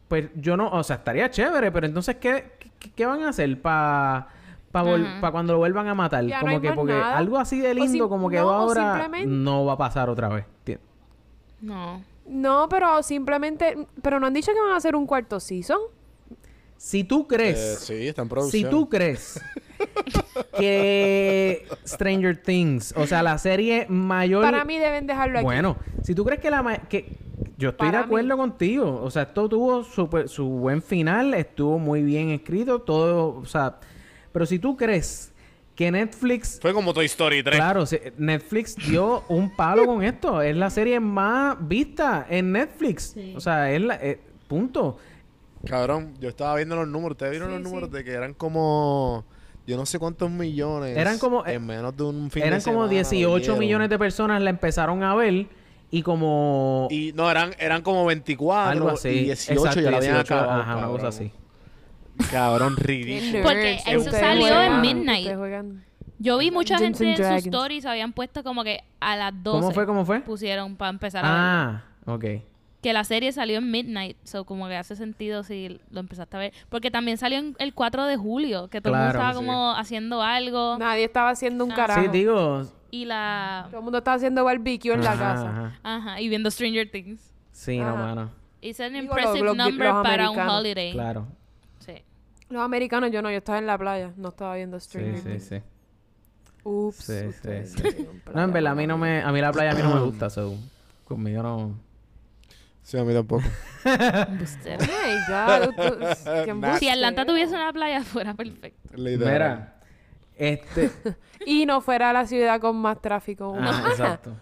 pues yo no, o sea, estaría chévere, pero entonces, ¿qué, qué, qué van a hacer para Ajá. cuando lo vuelvan a matar? Ya no como hay que, más porque nada. algo así de lindo como no, quedó o ahora, simplemente- no va a pasar otra vez. ¿entiendes? No. No, pero simplemente... Pero no han dicho que van a hacer un cuarto season. Si tú crees... Eh, sí, está en Si tú crees que Stranger Things, o sea, la serie mayor... Para mí deben dejarlo aquí. Bueno, si tú crees que la... ma- que Yo estoy Para de acuerdo mí. contigo. O sea, esto tuvo su, su buen final, estuvo muy bien escrito, todo... O sea, pero si tú crees que Netflix... Fue como Toy Story 3. Claro, Netflix dio un palo con esto. Es la serie más vista en Netflix. O sea, es la- eh, Punto. Cabrón, yo estaba viendo los números. ¿Ustedes vieron Sí, los números sí. de que eran como... Yo no sé cuántos millones. Eran como- En menos de un fin Eran de como semana 18 dieron. millones de personas la empezaron a ver y como Y no, eran, eran como 24 algo así. y 18 Exacto, ya la habían 18, acabado, Ajá, una cosa así. Cabrón, ridículo. Porque eso Ustedes salió juegan- en Midnight. Yo vi mucha Dungeons gente en sus Dragons. stories habían puesto como que a las 12 ¿Cómo fue? ¿Cómo fue? pusieron para empezar a ver. Ah, ok. Que la serie salió en Midnight, so como que hace sentido si lo empezaste a ver. Porque también salió en el 4 de julio, que todo el mundo Claro, estaba sí. como haciendo algo. Nadie estaba haciendo un Ah. carajo. Sí, digo. Y la... Todo el mundo estaba haciendo barbecue en la ajá, casa. ajá. Ajá, y viendo Stranger Things. Sí, no, Ajá. mano. It's an Digo, impressive number los para un americanos. holiday. Claro. Los americanos, yo no, yo estaba en la playa, no estaba viendo streaming. sí, sí. Ups. Sí, sí, ustedes sí. tienen No, en verdad, a mí no me... A mí la playa a mí no me gusta, so... Conmigo no... Sí, a mí tampoco. Nah. si Atlanta tuviese una playa fuera perfecto. Mira, este... Y no fuera la ciudad con más tráfico. Ah, exacto.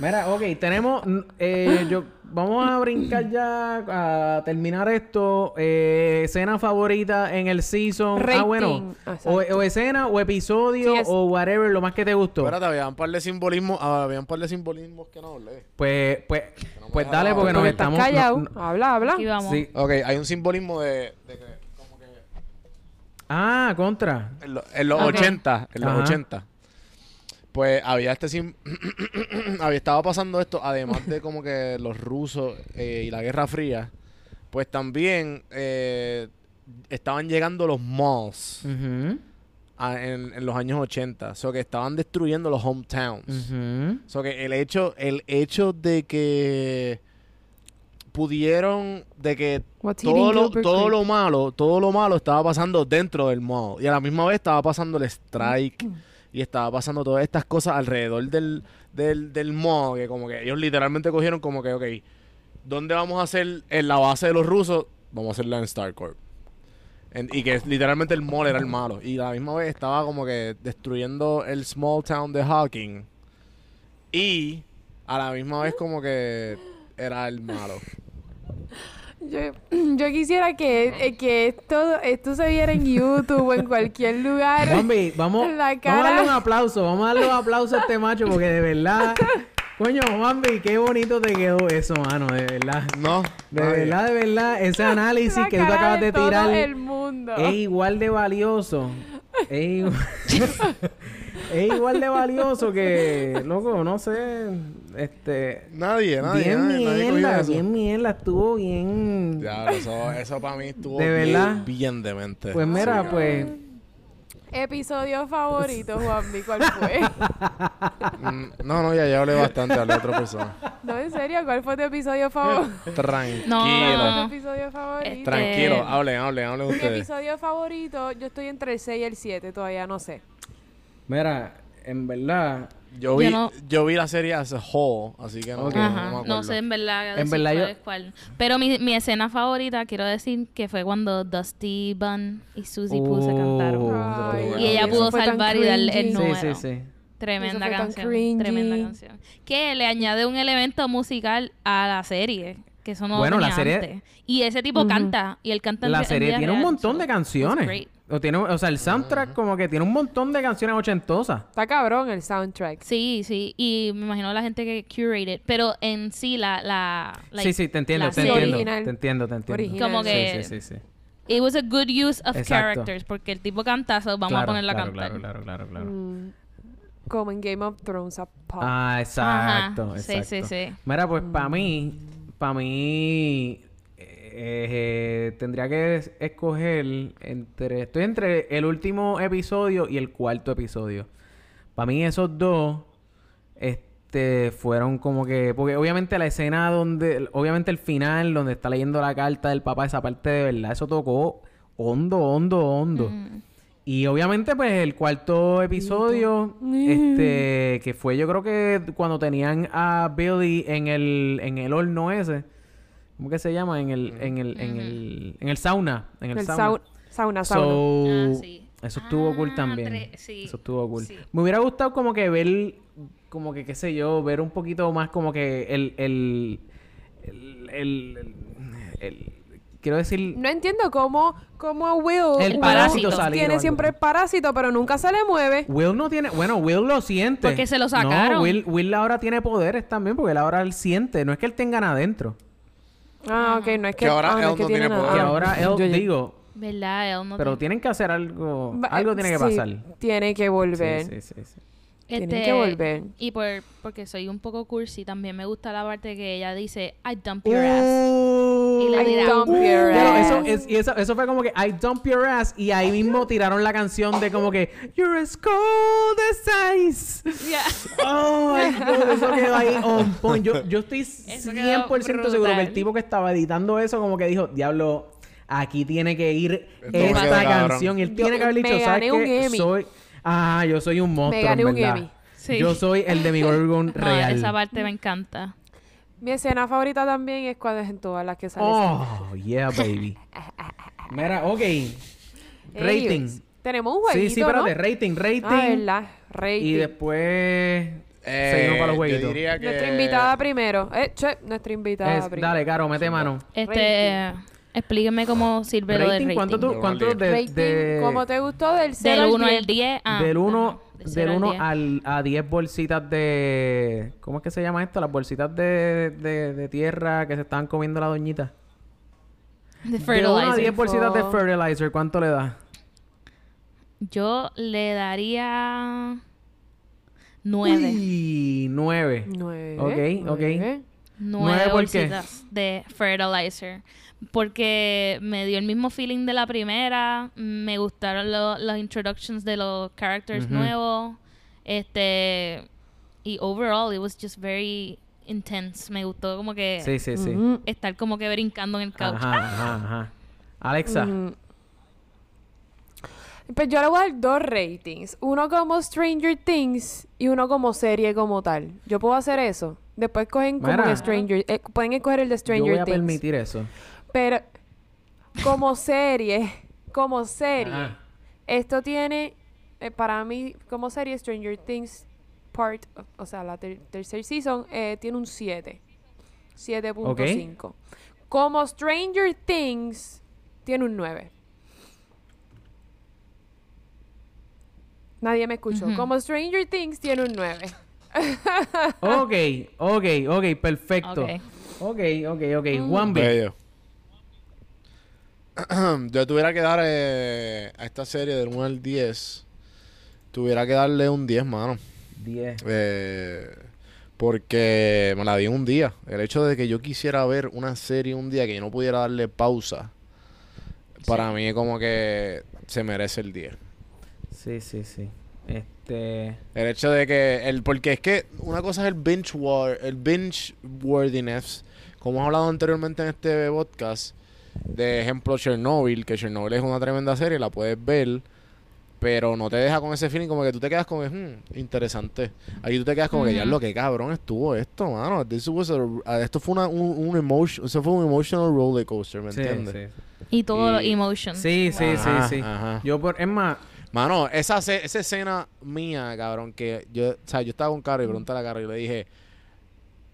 Mira, ok, tenemos... eh, yo, vamos a brincar ya a terminar esto. Eh, escena favorita en el season. Ah, bueno. Rating. O, Exacto. o escena, o episodio, Sí, es- o whatever, lo más que te gustó. Espérate, había un par de simbolismos, ah, había un par de simbolismos que no hablé. Pues, pues, no pues dale, porque nos Porque estás estamos... callado. no- no- habla, habla. Aquí vamos. sí. Ok, hay un simbolismo de, de que como que Ah, contra. en, lo- en los Ok. 80, en los Ajá. 80. Pues había este sim había estaba pasando esto además de como que los rusos eh, y la Guerra Fría, pues también eh, estaban llegando los malls Ujú, a- en, en los años 80, o sea que estaban destruyendo los hometowns. ujú. So que el hecho, el hecho de que pudieron, de que What's todo lo, todo lo malo, todo lo malo estaba pasando dentro del mall. Y a la misma vez estaba pasando el strike. Y estaba pasando todas estas cosas alrededor del, del, del mall. Que como que ellos literalmente cogieron como que, ok, ¿dónde vamos a hacer en la base de los rusos? Vamos a hacerla en StarCorp. Y que literalmente el mall era el malo. Y a la misma vez estaba como que destruyendo el small town de Hawking. Y a la misma vez como que era el malo. Yo, yo quisiera que, eh, que esto, esto se viera en YouTube o en cualquier lugar. Bambi, vamos, La vamos a darle un aplauso. Vamos a darle un aplauso a este macho porque de verdad... Coño, Bambi, qué bonito te quedó eso, mano. De verdad. No, De verdad, de verdad, ese análisis La que tú te acabas de tirar el mundo. es igual de valioso. Es igual, es igual de valioso que, loco, no sé, este... Nadie, nadie. bien nadie, nadie cogió mierda, eso. bien mierda, estuvo bien... Ya, eso, eso para mí estuvo ¿De bien, verdad? bien demente. Pues mira, pues... Episodio favorito, Juanmi, ¿cuál fue? Mm, No, no, ya, ya hablé bastante, hablé a otra persona. no, en serio, ¿cuál fue tu episodio favorito? Tranquilo. No. tu episodio favorito? Este- Tranquilo, hablen, hablen, hablen Mi episodio favorito, yo estoy entre el 6 y el 7, todavía no sé. Mira, en verdad... Yo Yo vi, no- yo vi la serie as a whole, así que no, no sé en verdad. En verdad cuál yo- es cuál. Pero mi, mi escena favorita, quiero decir que fue cuando Dusty Bun y Susie Poo se cantaron. Ay, Y ella pudo salvar y darle el. Sí, número. sí, sí. Tremenda canción. Tremenda canción. Que le añade un elemento musical a la serie. Que eso no Bueno, la serie- antes. Y ese tipo canta. Y él canta en La serie tiene un montón so de canciones. O, tiene, o sea, el soundtrack como que tiene un montón de canciones ochentosas. Está cabrón el soundtrack. Sí, sí. Y me imagino la gente que curated. Pero en sí, la... la like, sí, sí, te entiendo, la te entiendo. original. Te entiendo, te entiendo. Original. Como que- Sí, sí, sí, sí. It was a good use of Exacto. characters. Porque el tipo canta, so vamos Claro, a ponerla claro, a cantar. Claro, claro, claro, claro. Mm, como en Game of Thrones a pop. Ah, exacto, Ajá. Sí, exacto. sí, sí. Mira, pues para mí, para mí, eh, tendría que es- escoger entre, estoy entre el último episodio y el cuarto episodio. Para mí esos dos, este, fueron como que, porque obviamente la escena donde, obviamente el final, donde está leyendo la carta del papá, esa parte de verdad, eso tocó hondo, hondo, hondo. Mm. Y obviamente, pues, el cuarto episodio, este, que fue yo creo que cuando tenían a Billy en el, en el horno ese. ¿Cómo que se llama? En el, en el, en el, en el sauna. En el, el sauna. sau- sauna, sauna. So, Ah, sí. Eso estuvo cool Ah, también. tre- sí. Eso estuvo cool. Sí. Me hubiera gustado como que ver, como que, qué sé yo, ver un poquito más como que el, el, el, el, el- el- quiero decir, No entiendo cómo, cómo Will, El Will parásito salió, tiene siempre el parásito, pero nunca se le mueve. Will no tiene, bueno, Will lo siente. Porque se lo sacaron. No, Will, Will ahora tiene poderes también, porque él ahora él siente, no es que él tenga nada adentro. Ah, ok, no es que, Que ahora ah, no es él que no tiene nada. poder. Que Ah, ahora él, yo- yo- digo, ¿Verdad? Él no pero tiene- tienen que hacer algo, Va- algo tiene que sí, pasar. Tiene que volver. Sí, sí, sí, sí. Tienen Este, que volver. Y por, porque soy un poco cursi, también me gusta la parte que ella dice, I dump your ass. Y la eso, es, y eso, eso fue como que I dump your ass y ahí mismo tiraron la canción de como que You're as cold as ice. Yeah. Oh my God, eso quedó ahí on point. Yo, yo estoy Eso quedó 100% seguro que el tipo que estaba editando eso como que dijo, diablo, aquí tiene que ir Esto esta canción. Y él Yo- tiene que haber me dicho, ¿sabes qué? Soy... Ah, yo soy un monstruo, gané en un verdad. Emmy. Sí. Yo soy el de mi Gorgon No, real. esa parte me encanta. Mi escena favorita también es cuando es en todas las que sale. Oh, yeah, baby. Mira, ok. Rating. Tenemos un jueguito, Sí, sí, espérate. ¿no? Rating, rating. Ah, ¿verdad? Rating. y después... Eh, Seguimos para los yo jueguitos. diría que... Nuestra invitada primero. Eh, che, nuestra invitada Es- primero. dale, Caro, mete mano. Este, explíqueme cómo sirve lo del Rating, rating. ¿cuánto, tú, cuánto al de, Rating, de- ¿cómo te gustó? Del 0 Del al 1 10. al 10. Ah, del 1 ajá, del al 1 10. al, a 10 bolsitas de... ¿Cómo es que se llama esto? Las bolsitas de, de, de tierra que se estaban comiendo la doñita. De De 1 a 10 fertilizer. bolsitas de fertilizer, ¿cuánto le da? Yo le daría 9. Uy, 9. Nueve. Ok, ok. Nueve. Bolsitas de fertilizer. Porque me dio el mismo feeling de la primera. Me gustaron lo- los introductions de los characters Ujú. nuevos. Este. Y overall, it was just very intense. Me gustó como que Sí, sí, sí. Estar como que brincando en el couch. Ajá, ajá, ajá. Alexa. Pues yo le voy a dar dos ratings. Uno como Stranger Things y uno como serie como tal. Yo puedo hacer eso. Después cogen como Mira. que Stranger... eh, pueden escoger el de Yo Stranger voy a Things. permitir eso. Pero como serie, como serie, Ajá. esto tiene, eh, para mí, como serie, Stranger Things Part, o- o sea, la ter- tercer season, eh, tiene un 7. 7.5. Como Stranger Things, tiene un 9. Nadie me escuchó. Como Stranger Things, tiene un 9. Ok, ok, ok, perfecto. Ok. Ok, ok, ok. One bit. Bello. Yo tuviera que dar eh, a esta serie del 1 al 10. Tuviera que darle un 10, mano. 10. Eh, porque me la di un día. El hecho de que yo quisiera ver una serie un día que yo no pudiera darle pausa, para mí como que se merece el 10. Sí, sí, sí. Este. El hecho de que el porque es que una cosa es el binge war, el binge worthiness, como hemos hablado anteriormente en este podcast, de ejemplo Chernobyl, que Chernobyl es una tremenda serie, la puedes ver, pero no te deja con ese feeling como que tú te quedas como que, "Hmm, interesante. Aquí tú te quedas como que ya lo que cabrón estuvo esto, mano. This was a- esto fue una, un, un emotion, eso fue un emotional roller coaster, ¿me Sí, entiendes? sí. Y todos los Y- emotions. Sí, sí, sí, sí. ajá. Yo por. Es más. Mano, esa, esa escena mía, cabrón, que yo, o sea, yo estaba con Caro y pregunté a la Caro y le dije,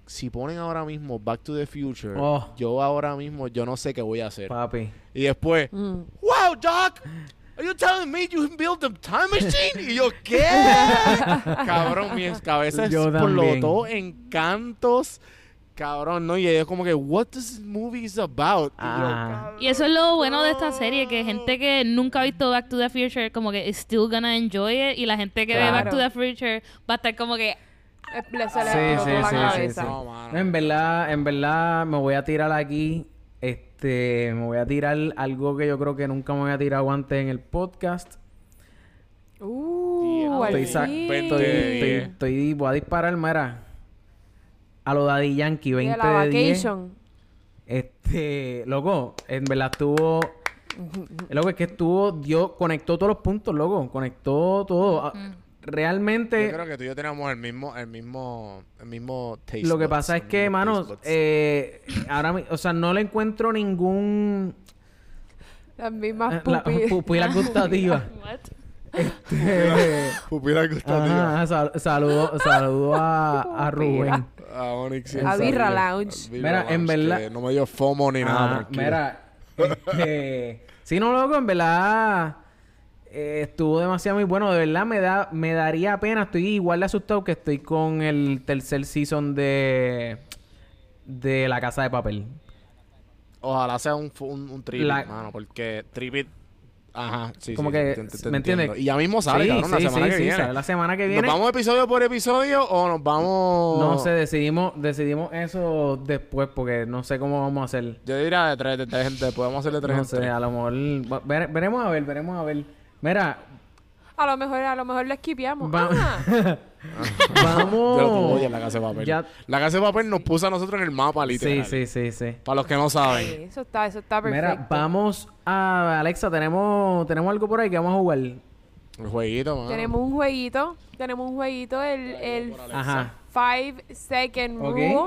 si ponen ahora mismo Back to the Future, Oh. yo ahora mismo, yo no sé qué voy a hacer. Papi. Y después, Mm. wow, Doc, are you telling me you built a time machine? Y yo, ¿qué? cabrón, mi cabeza explotó en cantos. Cabrón, ¿no? Y ella como que, what this movie is about? Y yo, Ah. Y eso es lo bueno de esta serie, que gente que nunca ha visto Back to the Future como que is still gonna enjoy it y la gente que ve Back to the Future va a estar como que le- Se le Sí, explotó sí, la sí, sí, cabeza. sí. No, mano. No, en verdad, en verdad, me voy a tirar aquí. Este, me voy a tirar algo que yo creo que nunca me voy a tirar antes en el podcast. Uh, estoy, estoy, estoy- voy a disparar, mira. A lo Daddy Yankee, De 20 la de 10. vacation. Este, loco, en verdad estuvo. Loco, es que estuvo, dio, conectó todos los puntos, loco. Conectó todo. Ah, Realmente. Yo creo que tú y yo teníamos el mismo, el mismo, el mismo taste. Lo que pasa es que, mismo mano, taste buds. eh, ahora, mi- o sea, no le encuentro ningún Las mismas eh, la- pupilas. pupilas gustativas. Eh, Pupila gustativa. sal- saludo, saludo a, a Rubén. A Onyx A Birra. Lounge. Mira, en verdad- No me dio FOMO ni nada. Mira, Este, sí, no, loco, en verdad eh, estuvo demasiado muy bueno. De verdad me da me daría pena. Estoy igual de asustado que estoy con el tercer season de de La Casa de Papel. Ojalá sea un, un, un tripit, La- mano, porque tripit... Ajá, sí, Como sí, que, sí, te- te- te ¿me entiendes? Y ya mismo sale, Sí, cabrón, la sí, semana sí, que sí, viene. sale la semana que viene. ¿Nos vamos episodio por episodio o nos vamos...? No sé, decidimos, decidimos eso después porque no sé cómo vamos a hacer. Yo diría de tres, de tres gente. Podemos hacer de tres No sé, tres. a lo mejor vere- veremos a ver, veremos a ver. Mira, A lo mejor, a lo mejor le esquipeamos. Va- vamos. Yo lo en la casa de papel. Ya- La casa de papel nos puso a nosotros en el mapa, Sí, literal. sí, sí, sí. Para los que no saben. sí, eso está, eso está perfecto. Mira, vamos a Alexa, tenemos tenemos algo por ahí que vamos a jugar. El jueguito, mano. Tenemos un jueguito, tenemos un jueguito, el, el Ajá. Five Second Ok. Rule.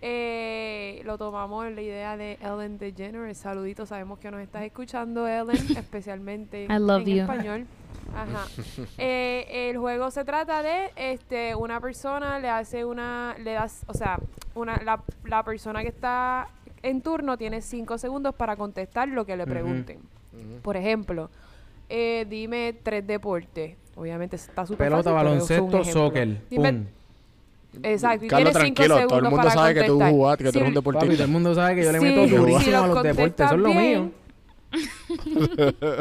Eh, lo tomamos en la idea de Ellen DeGeneres. Saluditos, sabemos que nos estás escuchando, Ellen, especialmente I love en you. español. Ajá. Eh, el juego se trata de este una persona le hace una le das, o sea, una la, la persona que está en turno tiene cinco segundos para contestar lo que le pregunten. Por ejemplo, eh, dime tres deportes. Obviamente está súper Pelota, fácil, baloncesto, soccer. Dime- Pum. Exacto, y Carlos, tienes cinco tranquilo. Todo el mundo para sabe que tú jugaste, que tú Si- eres un Papi, todo deportista. el mundo sabe que yo le Sí, meto si durísimo lo a los deportes. Eso es lo mío.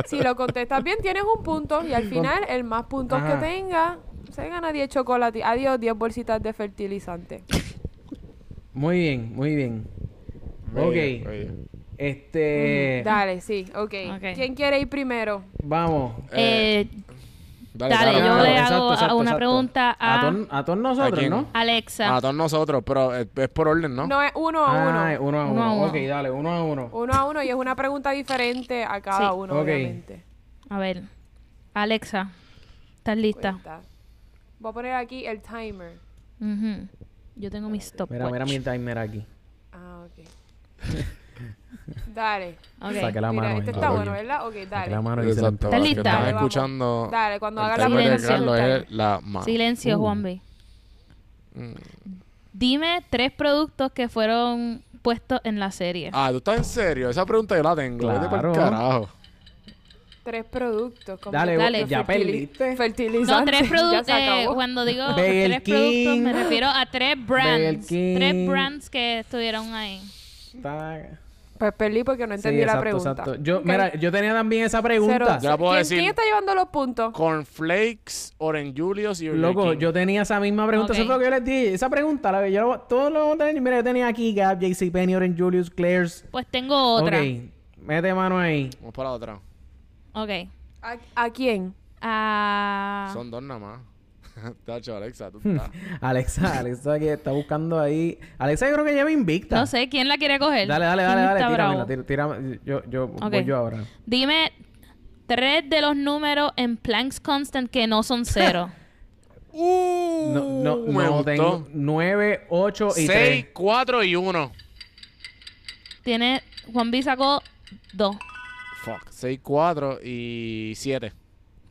Si lo contestas bien, tienes un punto. Y al final, el más puntos Ajá. que tenga, se gana 10 chocolates. Adiós, 10 bolsitas de fertilizante. Muy bien, muy bien. Bello, Ok. Este. Dale, sí, ok. Ok. ¿Quién quiere ir primero? Vamos. Eh, Dale, yo le hago exacto, una exacto. pregunta a, A, ton- a todos nosotros? ¿no? Alexa. A todos nosotros, pero es, es por orden, ¿no? No, es uno a uno. Ah, uno a Uno uno. a uno. Ok, dale, uno a uno. Uno a uno y es una pregunta diferente a cada Sí. uno, obviamente. A ver. Alexa, ¿estás lista? Cuenta. Voy a poner aquí el timer. Yo tengo mi stopwatch. Mira, mira mi timer aquí. Ah, ok. Dale. Ok. Saque la Mira, mano. este ahí. está bueno, ¿verdad? Ok, Saque dale. la mano y Exacto. ¿Estás lista? están escuchando Dale, cuando el haga la dale. es la mano. Silencio, Uh. Juan B. Mm. Dime tres productos que fueron puestos en la serie. Ah, ¿tú estás en serio? Esa pregunta yo la tengo. Vete Claro. pa'l carajo. Tres productos. como Dale, Dale. ya perdiste. Fertilizante. No, tres productos. acabó. cuando digo tres productos, King. me refiero a tres brands. Tres brands que estuvieron ahí. Está- Pues perdí porque no entendí Sí, la pregunta. exacto. Yo, mira, yo tenía también esa Cero. pregunta. Yo la puedo ¿Quién, decir. quién está llevando los puntos? Cornflakes, Orange Julius y Burger Loco, King. yo tenía esa misma pregunta. Eso fue lo que yo les dije. Esa pregunta, la que yo lo- todos lo vamos a tener. Mira, yo tenía aquí Gap, JCPenney, Orange Julius, Claire's. Pues tengo otra. Ok, mete mano ahí. Vamos para la otra. Ok. ¿A, a quién? Ah, Son dos nada más. Tacho, Alexa, tú Hmm. estás. Alexa, Alexa que está buscando ahí. Alexa yo creo que lleva invicta. no sé, ¿quién la quiere coger? Dale, dale, ¿Quién dale, dale. Tíramela, bravo? tira, tírame. Yo, yo voy yo ahora. Dime tres de los números en Planck's Constant que no son cero. Uh, No, no, no tengo 9, 8 y 6, 3. 4 y 1. Tiene... Juan B sacó dos. Fuck. 6, 4 y 7.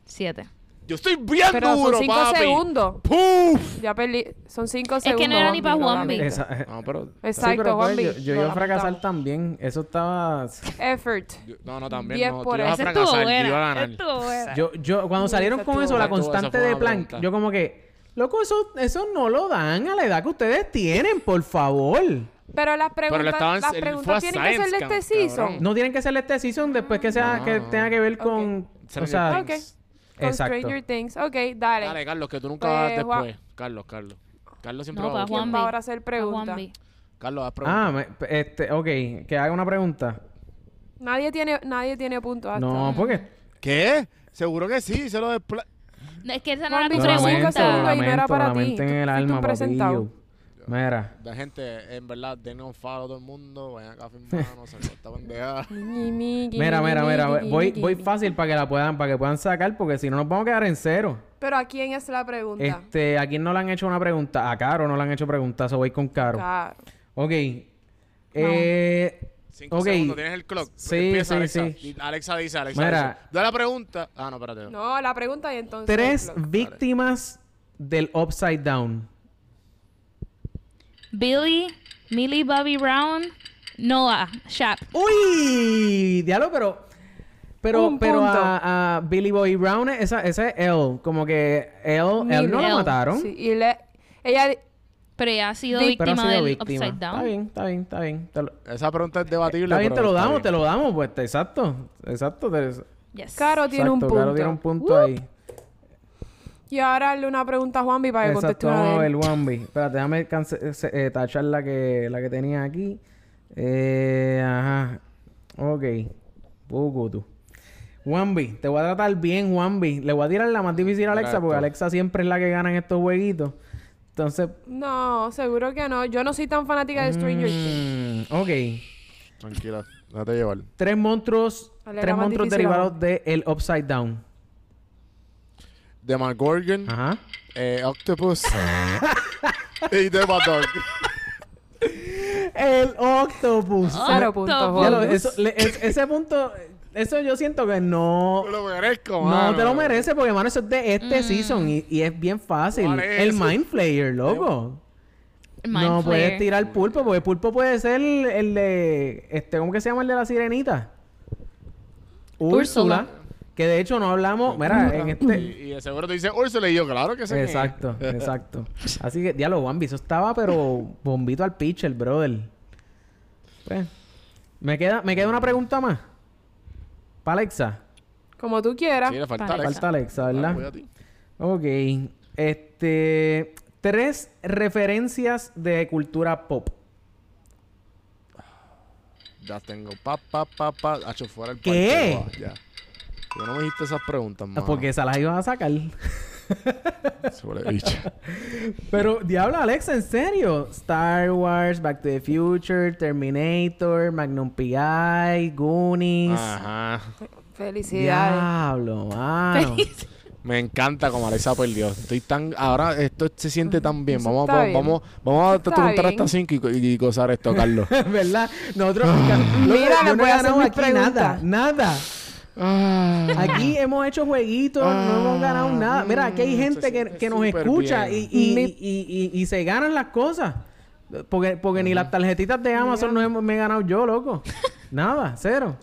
Siete. Yo estoy bien Pero son duro, cinco papi. segundos. ¡Puf! Ya perdí. Son cinco que segundos. no era ni pa' Juanvi. Esa, No, pero... Exacto, sí, pero pues, Juanvi, yo, yo lo iba a fracasar también. Eso estaba... Effort. yo- No, no, también Diez no. Tú por ibas a fracasar, yo a ganar. Yo, yo, cuando salieron con eso, la constante de Planck, pregunta. yo como que... Loco, eso, eso no lo dan a la edad que ustedes tienen, por favor. Pero las Pero le preguntas, estaban- las preguntas tienen que ser de este season. cabrón. No tienen que ser este season después que sea No. que tenga que ver con... O sea. Con exacto. Stranger Things. Ok, dale. Dale, Carlos, que tú nunca Pues, vas Juan- después. Carlos, Carlos. Carlos siempre No, va pa' después. ¿Quién Juan va B. ahora a hacer preguntas? B. Carlos, haz Ah, preguntas. me- este, ok, que haga una pregunta. Nadie tiene, nadie tiene puntos hasta No, porque... ¿Qué? Seguro que sí, se lo despla... No, Es que esa no Juan era B, son cinco lamento, segundos pregunta. y no era para ti. lamento en el fuiste alma, presentado. papillo. Mira. La gente, en verdad, denle un a todo el mundo. Vayan acá a firmarnos, se esta pendeja. Ñi, mi, ñi, Mira, mira, mira, voy, voy fácil para que la puedan, para que puedan sacar, porque si no nos vamos a quedar en cero. Pero ¿a quién es la pregunta? Este, ¿a quién no le han hecho una pregunta? A Caro no le han hecho preguntas, o voy con Caro. Claro. Ok. Eh, Cinco Ok. segundos, ¿tienes el clock? Sí, Empieza, sí, Alexa. sí. Alexa dice, Alexa Mira. dice. Da la pregunta. Ah, no, espérate. No, la pregunta y entonces... tres víctimas del Upside Down. Billy, Millie Bobby Brown Noah, Shap. ¡Uy! Diablo, pero. Pero, Un pero a, a Billy Boy Brown, esa, ese es él. Como que él, él no lo Él. mataron. Sí, y le, ella, Pero ella ha sido Pero ha víctima sido del víctima. Upside Down. Está bien, está bien, está bien. Lo- Esa pregunta es debatible. está bien, pero te lo damos, bien. te lo damos, pues. Exacto. Exacto. te- Yes. Caro tiene un punto. Caro tiene un punto ahí. Y ahora hazle una pregunta a Juanvi para que conteste una de él. Wambi. Espérate, déjame se- eh, tachar la que, la que tenía aquí. Eh, ajá. Ok. Pucutu. Wambi, te voy a tratar bien, Wambi. Le voy a tirar la más difícil a Alexa, porque. Alexa siempre es la que gana en estos jueguitos. Entonces. No, seguro que no. Yo no soy tan fanática de Stranger Things. mm, ok. Tranquila, déjate llevar. Tres monstruos. Dale, tres monstruos difícil derivados de el Upside Down. Demogorgon, Ajá. eh, Octopus y Demodog. El Octopus. Cero puntos, Octopus. Ya lo- Juanvi. eso- le- es- ese punto. Eso yo siento que no. Me lo merezco, No mano. te lo mereces porque, mano, eso es de este season y, y es bien fácil. ¿Cuál es El? Mind Flayer, loco. Mind no puedes tirar pulpo porque pulpo puede ser el de. Este, ¿Cómo que se llama el de la sirenita? Úrsula. Que de hecho no hablamos. Mira, en este. Y, y de seguro te dice Ursula y yo, claro que sé. Exacto, exacto. Así que, diálogo, Bambi, eso estaba, pero bombito al pitcher, brother. Pues, me queda, me queda una pregunta más. Para Alexa. Como tú quieras. Sí, le falta. Alexa. Falta Alexa, Ah, ¿verdad? voy a ti. Ok. Este. Tres referencias de cultura pop. Ya tengo. Pa, pa, pa, pa. Hacho fuera el ¿Qué? parque, Ya. ¿Por qué no me dijiste esas preguntas, mano? Porque esa las ibas a sacar. Sobre bicho. Pero, diablo, Alexa, ¿en serio? Star Wars, Back to the Future, Terminator, Magnum P.I., Goonies. Ajá. Felicidades. Diablo, mano. Me encanta como Alexa perdió. Estoy tan... Ahora esto se siente tan bien. Eso Vamos, está vamos, bien. vamos, vamos a bien. hasta 5 y, y, y gozar esto, Carlos. ¿Verdad? Nosotros... Mira, yo no voy a hacer aquí nada. preguntas. Nada. Ah. Aquí hemos hecho jueguitos, no hemos ganado nada. Mira, aquí hay Mm, gente que, que nos escucha y, y, y, y- y se ganan las cosas. Porque, porque ni las tarjetitas de Amazon no hemos- me he ganado yo, loco. Nada, cero.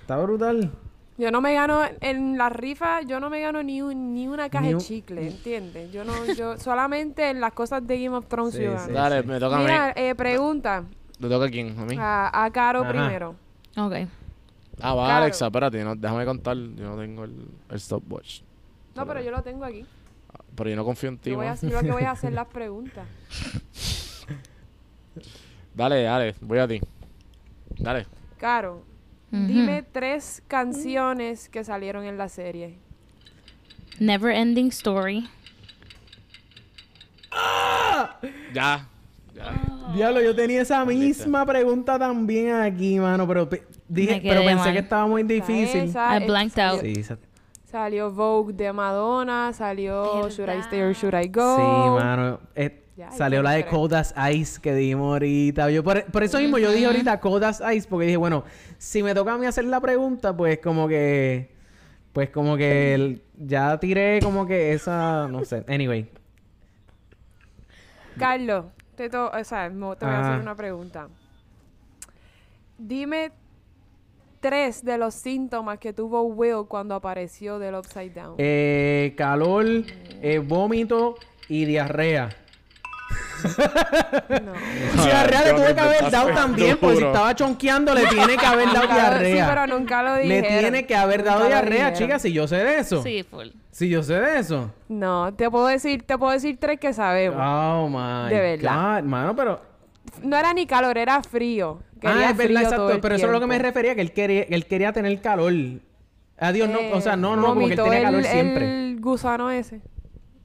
Está brutal. Yo no me gano en la rifa, yo no me gano ni, un- ni una caja Ni de chicle, ¿entiendes? Yo no, yo solamente en las cosas de Game of Thrones Sí, yo sí. Dale, me toca a Mira, mí. eh, pregunta ¿Le toca a quién? ¿A mí? a, a Caro Ajá. primero. Ok. Ah, va Claro. Alexa, espérate, no, déjame contar. Yo no tengo el, el stopwatch. No, pero yo lo tengo aquí. Pero yo no confío en ti, Yo, voy a, yo lo que voy a hacer las preguntas. Dale, dale, voy a ti. Dale. Caro, dime tres canciones que salieron en la serie. Never Ending Story. Ya. Ya. Diablo, yo tenía esa misma pregunta también aquí, mano. Pero pe- dije, pero pensé mal. que estaba muy difícil. Esa, I blanked salió- out. Sí, esa- Salió Vogue de Madonna, salió Should I. Stay or Should I Go. Sí, mano. Eh, Ya, salió la de diferente. Cold as Ice que dijimos ahorita. Yo por, por eso mismo yo dije ahorita Cold as Ice porque dije, bueno, si me toca a mí hacer la pregunta, pues como que... Pues como que el- ya tiré como que esa... No sé. Anyway. Carlos, te, to- o sea, te voy a hacer una pregunta. Dime tres de los síntomas que tuvo Will cuando apareció del Upside Down. Eh, calor, eh, vómito y diarrea. no. diarrea le me que haber dado también, porque si estaba chonqueando le tiene que haber dado diarrea. Sí, pero nunca lo Le dijeron. tiene que haber dado diarrea, chicas, si yo sé de eso. Sí, full. Si yo sé de eso. No, te puedo decir, te puedo decir tres que sabemos. Oh my De verdad. God, mano, pero. No era ni calor, era frío. ah, Quería es verdad, exacto. Pero eso es lo que me refería, que él quería, él quería tener calor. Adiós, no, o sea, no, no, como que él tenía calor siempre. El gusano ese.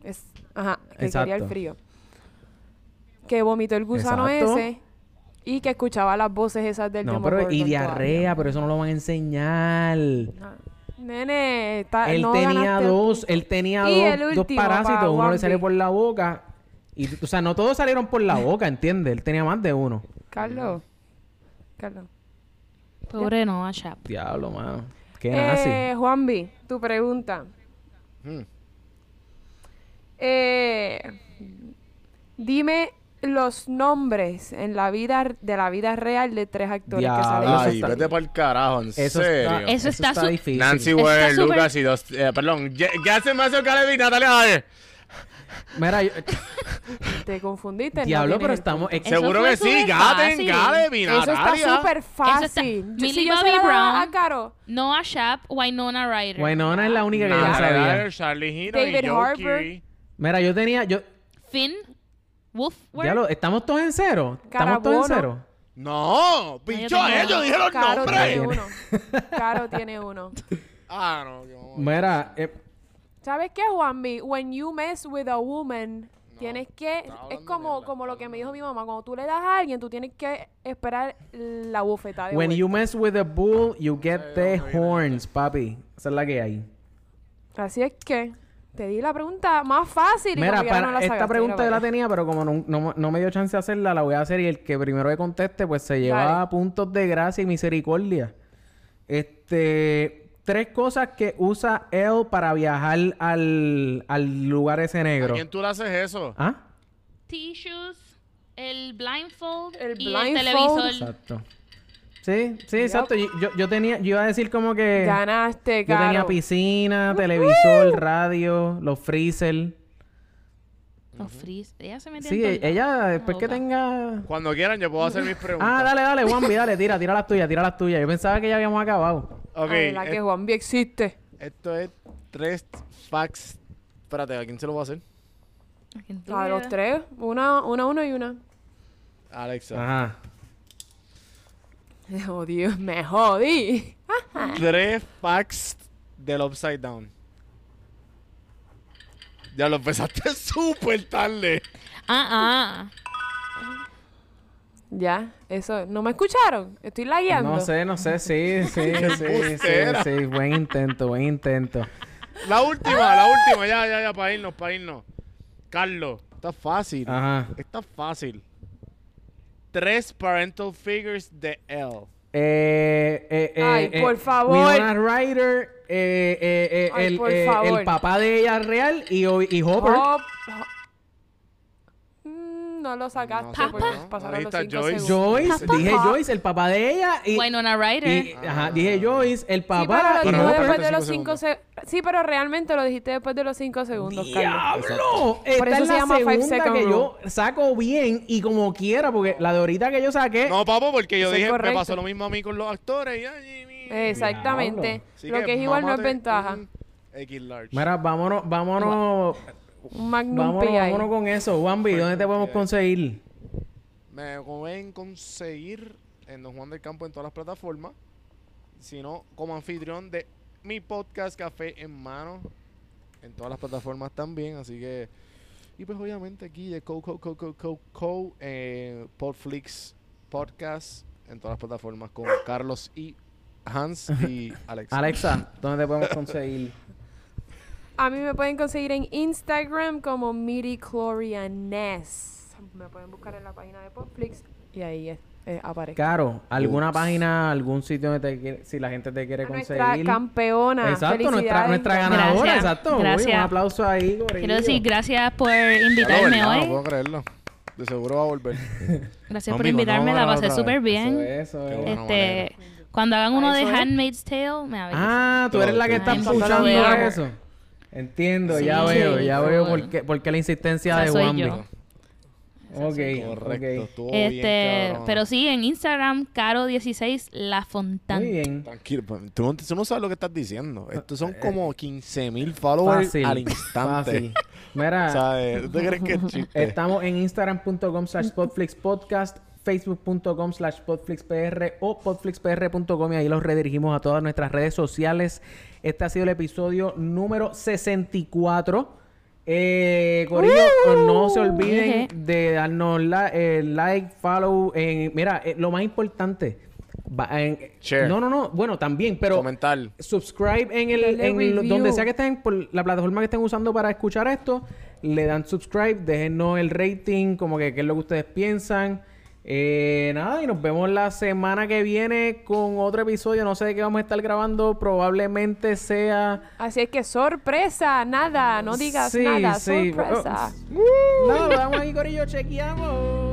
Es, ajá, que quería el Exacto. frío. Que vomitó el gusano Exacto. ese y que escuchaba las voces esas del No, pero y diarrea, pero eso no lo van a enseñar. Ah, Nene, está, él no tenía dos, él tenía Y dos, el dos parásitos, pa' uno le salió por la boca. Y, o sea, no todos salieron por la boca, ¿entiendes? Él tenía más de uno. Carlos. Carlos. Pobre Noah Chap. Diablo, mano. Qué nazi. Eh, Juanvi, tu pregunta. Hmm. Eh, dime los nombres en la vida de la vida real de tres actores Diablo, que salen. eso Ay, está- vete para el carajo, en Eso serio. está, Eso está su- difícil. Nancy Está súper- Lucas y dos... eh, perdón, Gassen Mazo Calebi y Natalia Javier. Mira, yo- Te confundiste. no diablo, tienes pero estamos... Eso Seguro que sí, Gaten, fácil. Galebi, Eso está súper está- fácil. Yo- Millie si Bobby Brown. a Caro, Noah Shap, Winona Ryder. Winona es la única que yo no sabía. Charlie Hino David Harper. Mira, yo tenía... Yo, Finn Wolfward. diablo, ¿estamos todos en cero? ¿Estamos todos en cero? No, pincho a ellos, dije los Caro tiene uno. Caro tiene uno. Ah, no. Mira, eh, ¿Sabes qué, Juanmi? When you mess with a woman, tienes que... Es como, como lo que me dijo mi mamá. Cuando tú le das a alguien, tú tienes que esperar la bofetada de when vuelta. you mess with a bull, you get the horns, papi. Esa es la que hay. Así es que... Te di la pregunta más fácil y Mira, para no la esta pregunta yo la tenía, pero como no, no- no me dio chance de hacerla, la voy a hacer y el que primero que conteste, pues se lleva Dale. puntos de gracia y misericordia. Este, tres cosas que usa él para viajar al, al lugar ese ¿A negro. quién tú le haces eso? ¿Ah? Tissues, el blindfold El y blindfold. el televisor. Exacto. Sí, sí, exacto. Yo, yo- tenía, yo iba a decir como que Ganaste, yo tenía Caro. piscina, televisor, radio, los freezer. Los frizz. Ella se metió Sí, en ella después que tenga Cuando quieran yo puedo hacer mis preguntas. Ah, dale, dale, Juanvi, dale, tira, tira las tuyas, tira las tuyas. Yo pensaba que ya habíamos acabado. Ok, Ay, la que es- Juanvi existe. esto es tres facts. Espérate, ¿a quién se lo voy a hacer? ¿A quién tú A los tres. Una, una, uno y una. Alexa. Ajá. Oh, Dios, me jodí. Tres facts del Upside Down. Ya lo empezaste súper tarde. Ah, ah. Ya, eso. ¿No me escucharon? Estoy lagueando. No sé, no sé, sí, sí, sí, sí, sí. Buen intento, buen intento. La última, la última, ya, ya, ya, para irnos, para irnos. Carlos, está fácil. Ajá. Está fácil. Tres parental figures de L. Eh, eh, eh, Ay, eh, por favor. Winona Ryder, eh, eh, eh, Ay, el, por eh, favor. el papá de ella real y, y Hopper. Hop- Hop- no lo sacaste No sé, porque ¿no? pasaron Ahí los está cinco Joyce. segundos. Joyce, Papá. dije Joyce, el papá de ella y, Winona Ryder. y- ajá, dije Joyce, el Sí, papá y no, pero después de los cinco segundos. Sí, pero realmente lo dijiste después de los cinco segundos, Carlos. ¡Diablo! Esta Por eso es se la llama Five segunda Second que Rule. yo saco bien y como quiera, porque la de ahorita que yo saqué... No, papo, porque yo Eso es dije, me correcto. pasó lo mismo a mí con los actores. y ay, mi- Exactamente. Así Lo que es igual no es mámate ventaja. un X large. Mira, vámonos, vámonos, Un Magnum vámonos, PI. vámonos con eso. Juanvi, ¿dónde te podemos conseguir? Me pueden conseguir en Don Juan del Campo en todas las plataformas. Si no, como anfitrión de mi podcast Café en Mano. En todas las plataformas también. Así que. Y pues obviamente aquí de Co Co Co Co Co Co eh, Podflix Podcast. En todas las plataformas con Carlos y Hans y Alex. Alexa, ¿dónde te podemos conseguir? A mí me pueden conseguir en Instagram como Midichlorianes. Me pueden buscar en la página de Popflix y ahí eh, eh, aparece. Caro, ¿alguna Ups. página, algún sitio donde te quiere- si la gente te quiere Nuestra conseguir? campeona. Exacto, nuestra, nuestra ganadora, Gracias, exacto. Uy, gracias. un aplauso ahí, gorillo. Quiero decir gracias por invitarme No hoy. puedo creerlo. De seguro va a volver. Gracias No, por amigo, no invitarme, a la pasé súper. Eso bien. es, eso es. bueno. Este, cuando hagan uno Ah, de eso es. Handmaid's Tale, me avisan. Ah, tú eres la que está veamos. eso. Entiendo, Sí, ya veo, sí, ya por veo favor. por qué, por qué la insistencia Esa de yo. Ok, Correcto. ok. Estuvo bien, Este, cabrón. pero sí, en Instagram, Caro16 La Muy Fontana. bien. Tranquilo, pa- tú no, tú no sabes lo que estás diciendo. Estos son como 15 mil followers Fácil. al instante. Fácil. Mira, ¿Sabes? ¿Tú te crees que es chiste? estamos en instagram.com slash podflixpodcast, facebook.com slash podflixpr o podflixpr.com y ahí los redirigimos a todas nuestras redes sociales. Este ha sido el episodio número 64. Eh, Corillo, no se olviden de darnos la- eh, like, follow. En, mira, eh, lo más importante. va- en- Share. No, no, no. Bueno, también, pero Comentar. subscribe en el en donde sea que estén por la plataforma que estén usando para escuchar esto le dan subscribe déjennos el rating como que qué es lo que ustedes piensan Eh, nada y nos vemos la semana que viene con otro episodio no sé de qué vamos a estar grabando probablemente sea Así es que sorpresa, nada, no digas Sí, nada, sí. sorpresa. nada lo damos ahí corillo chequeamos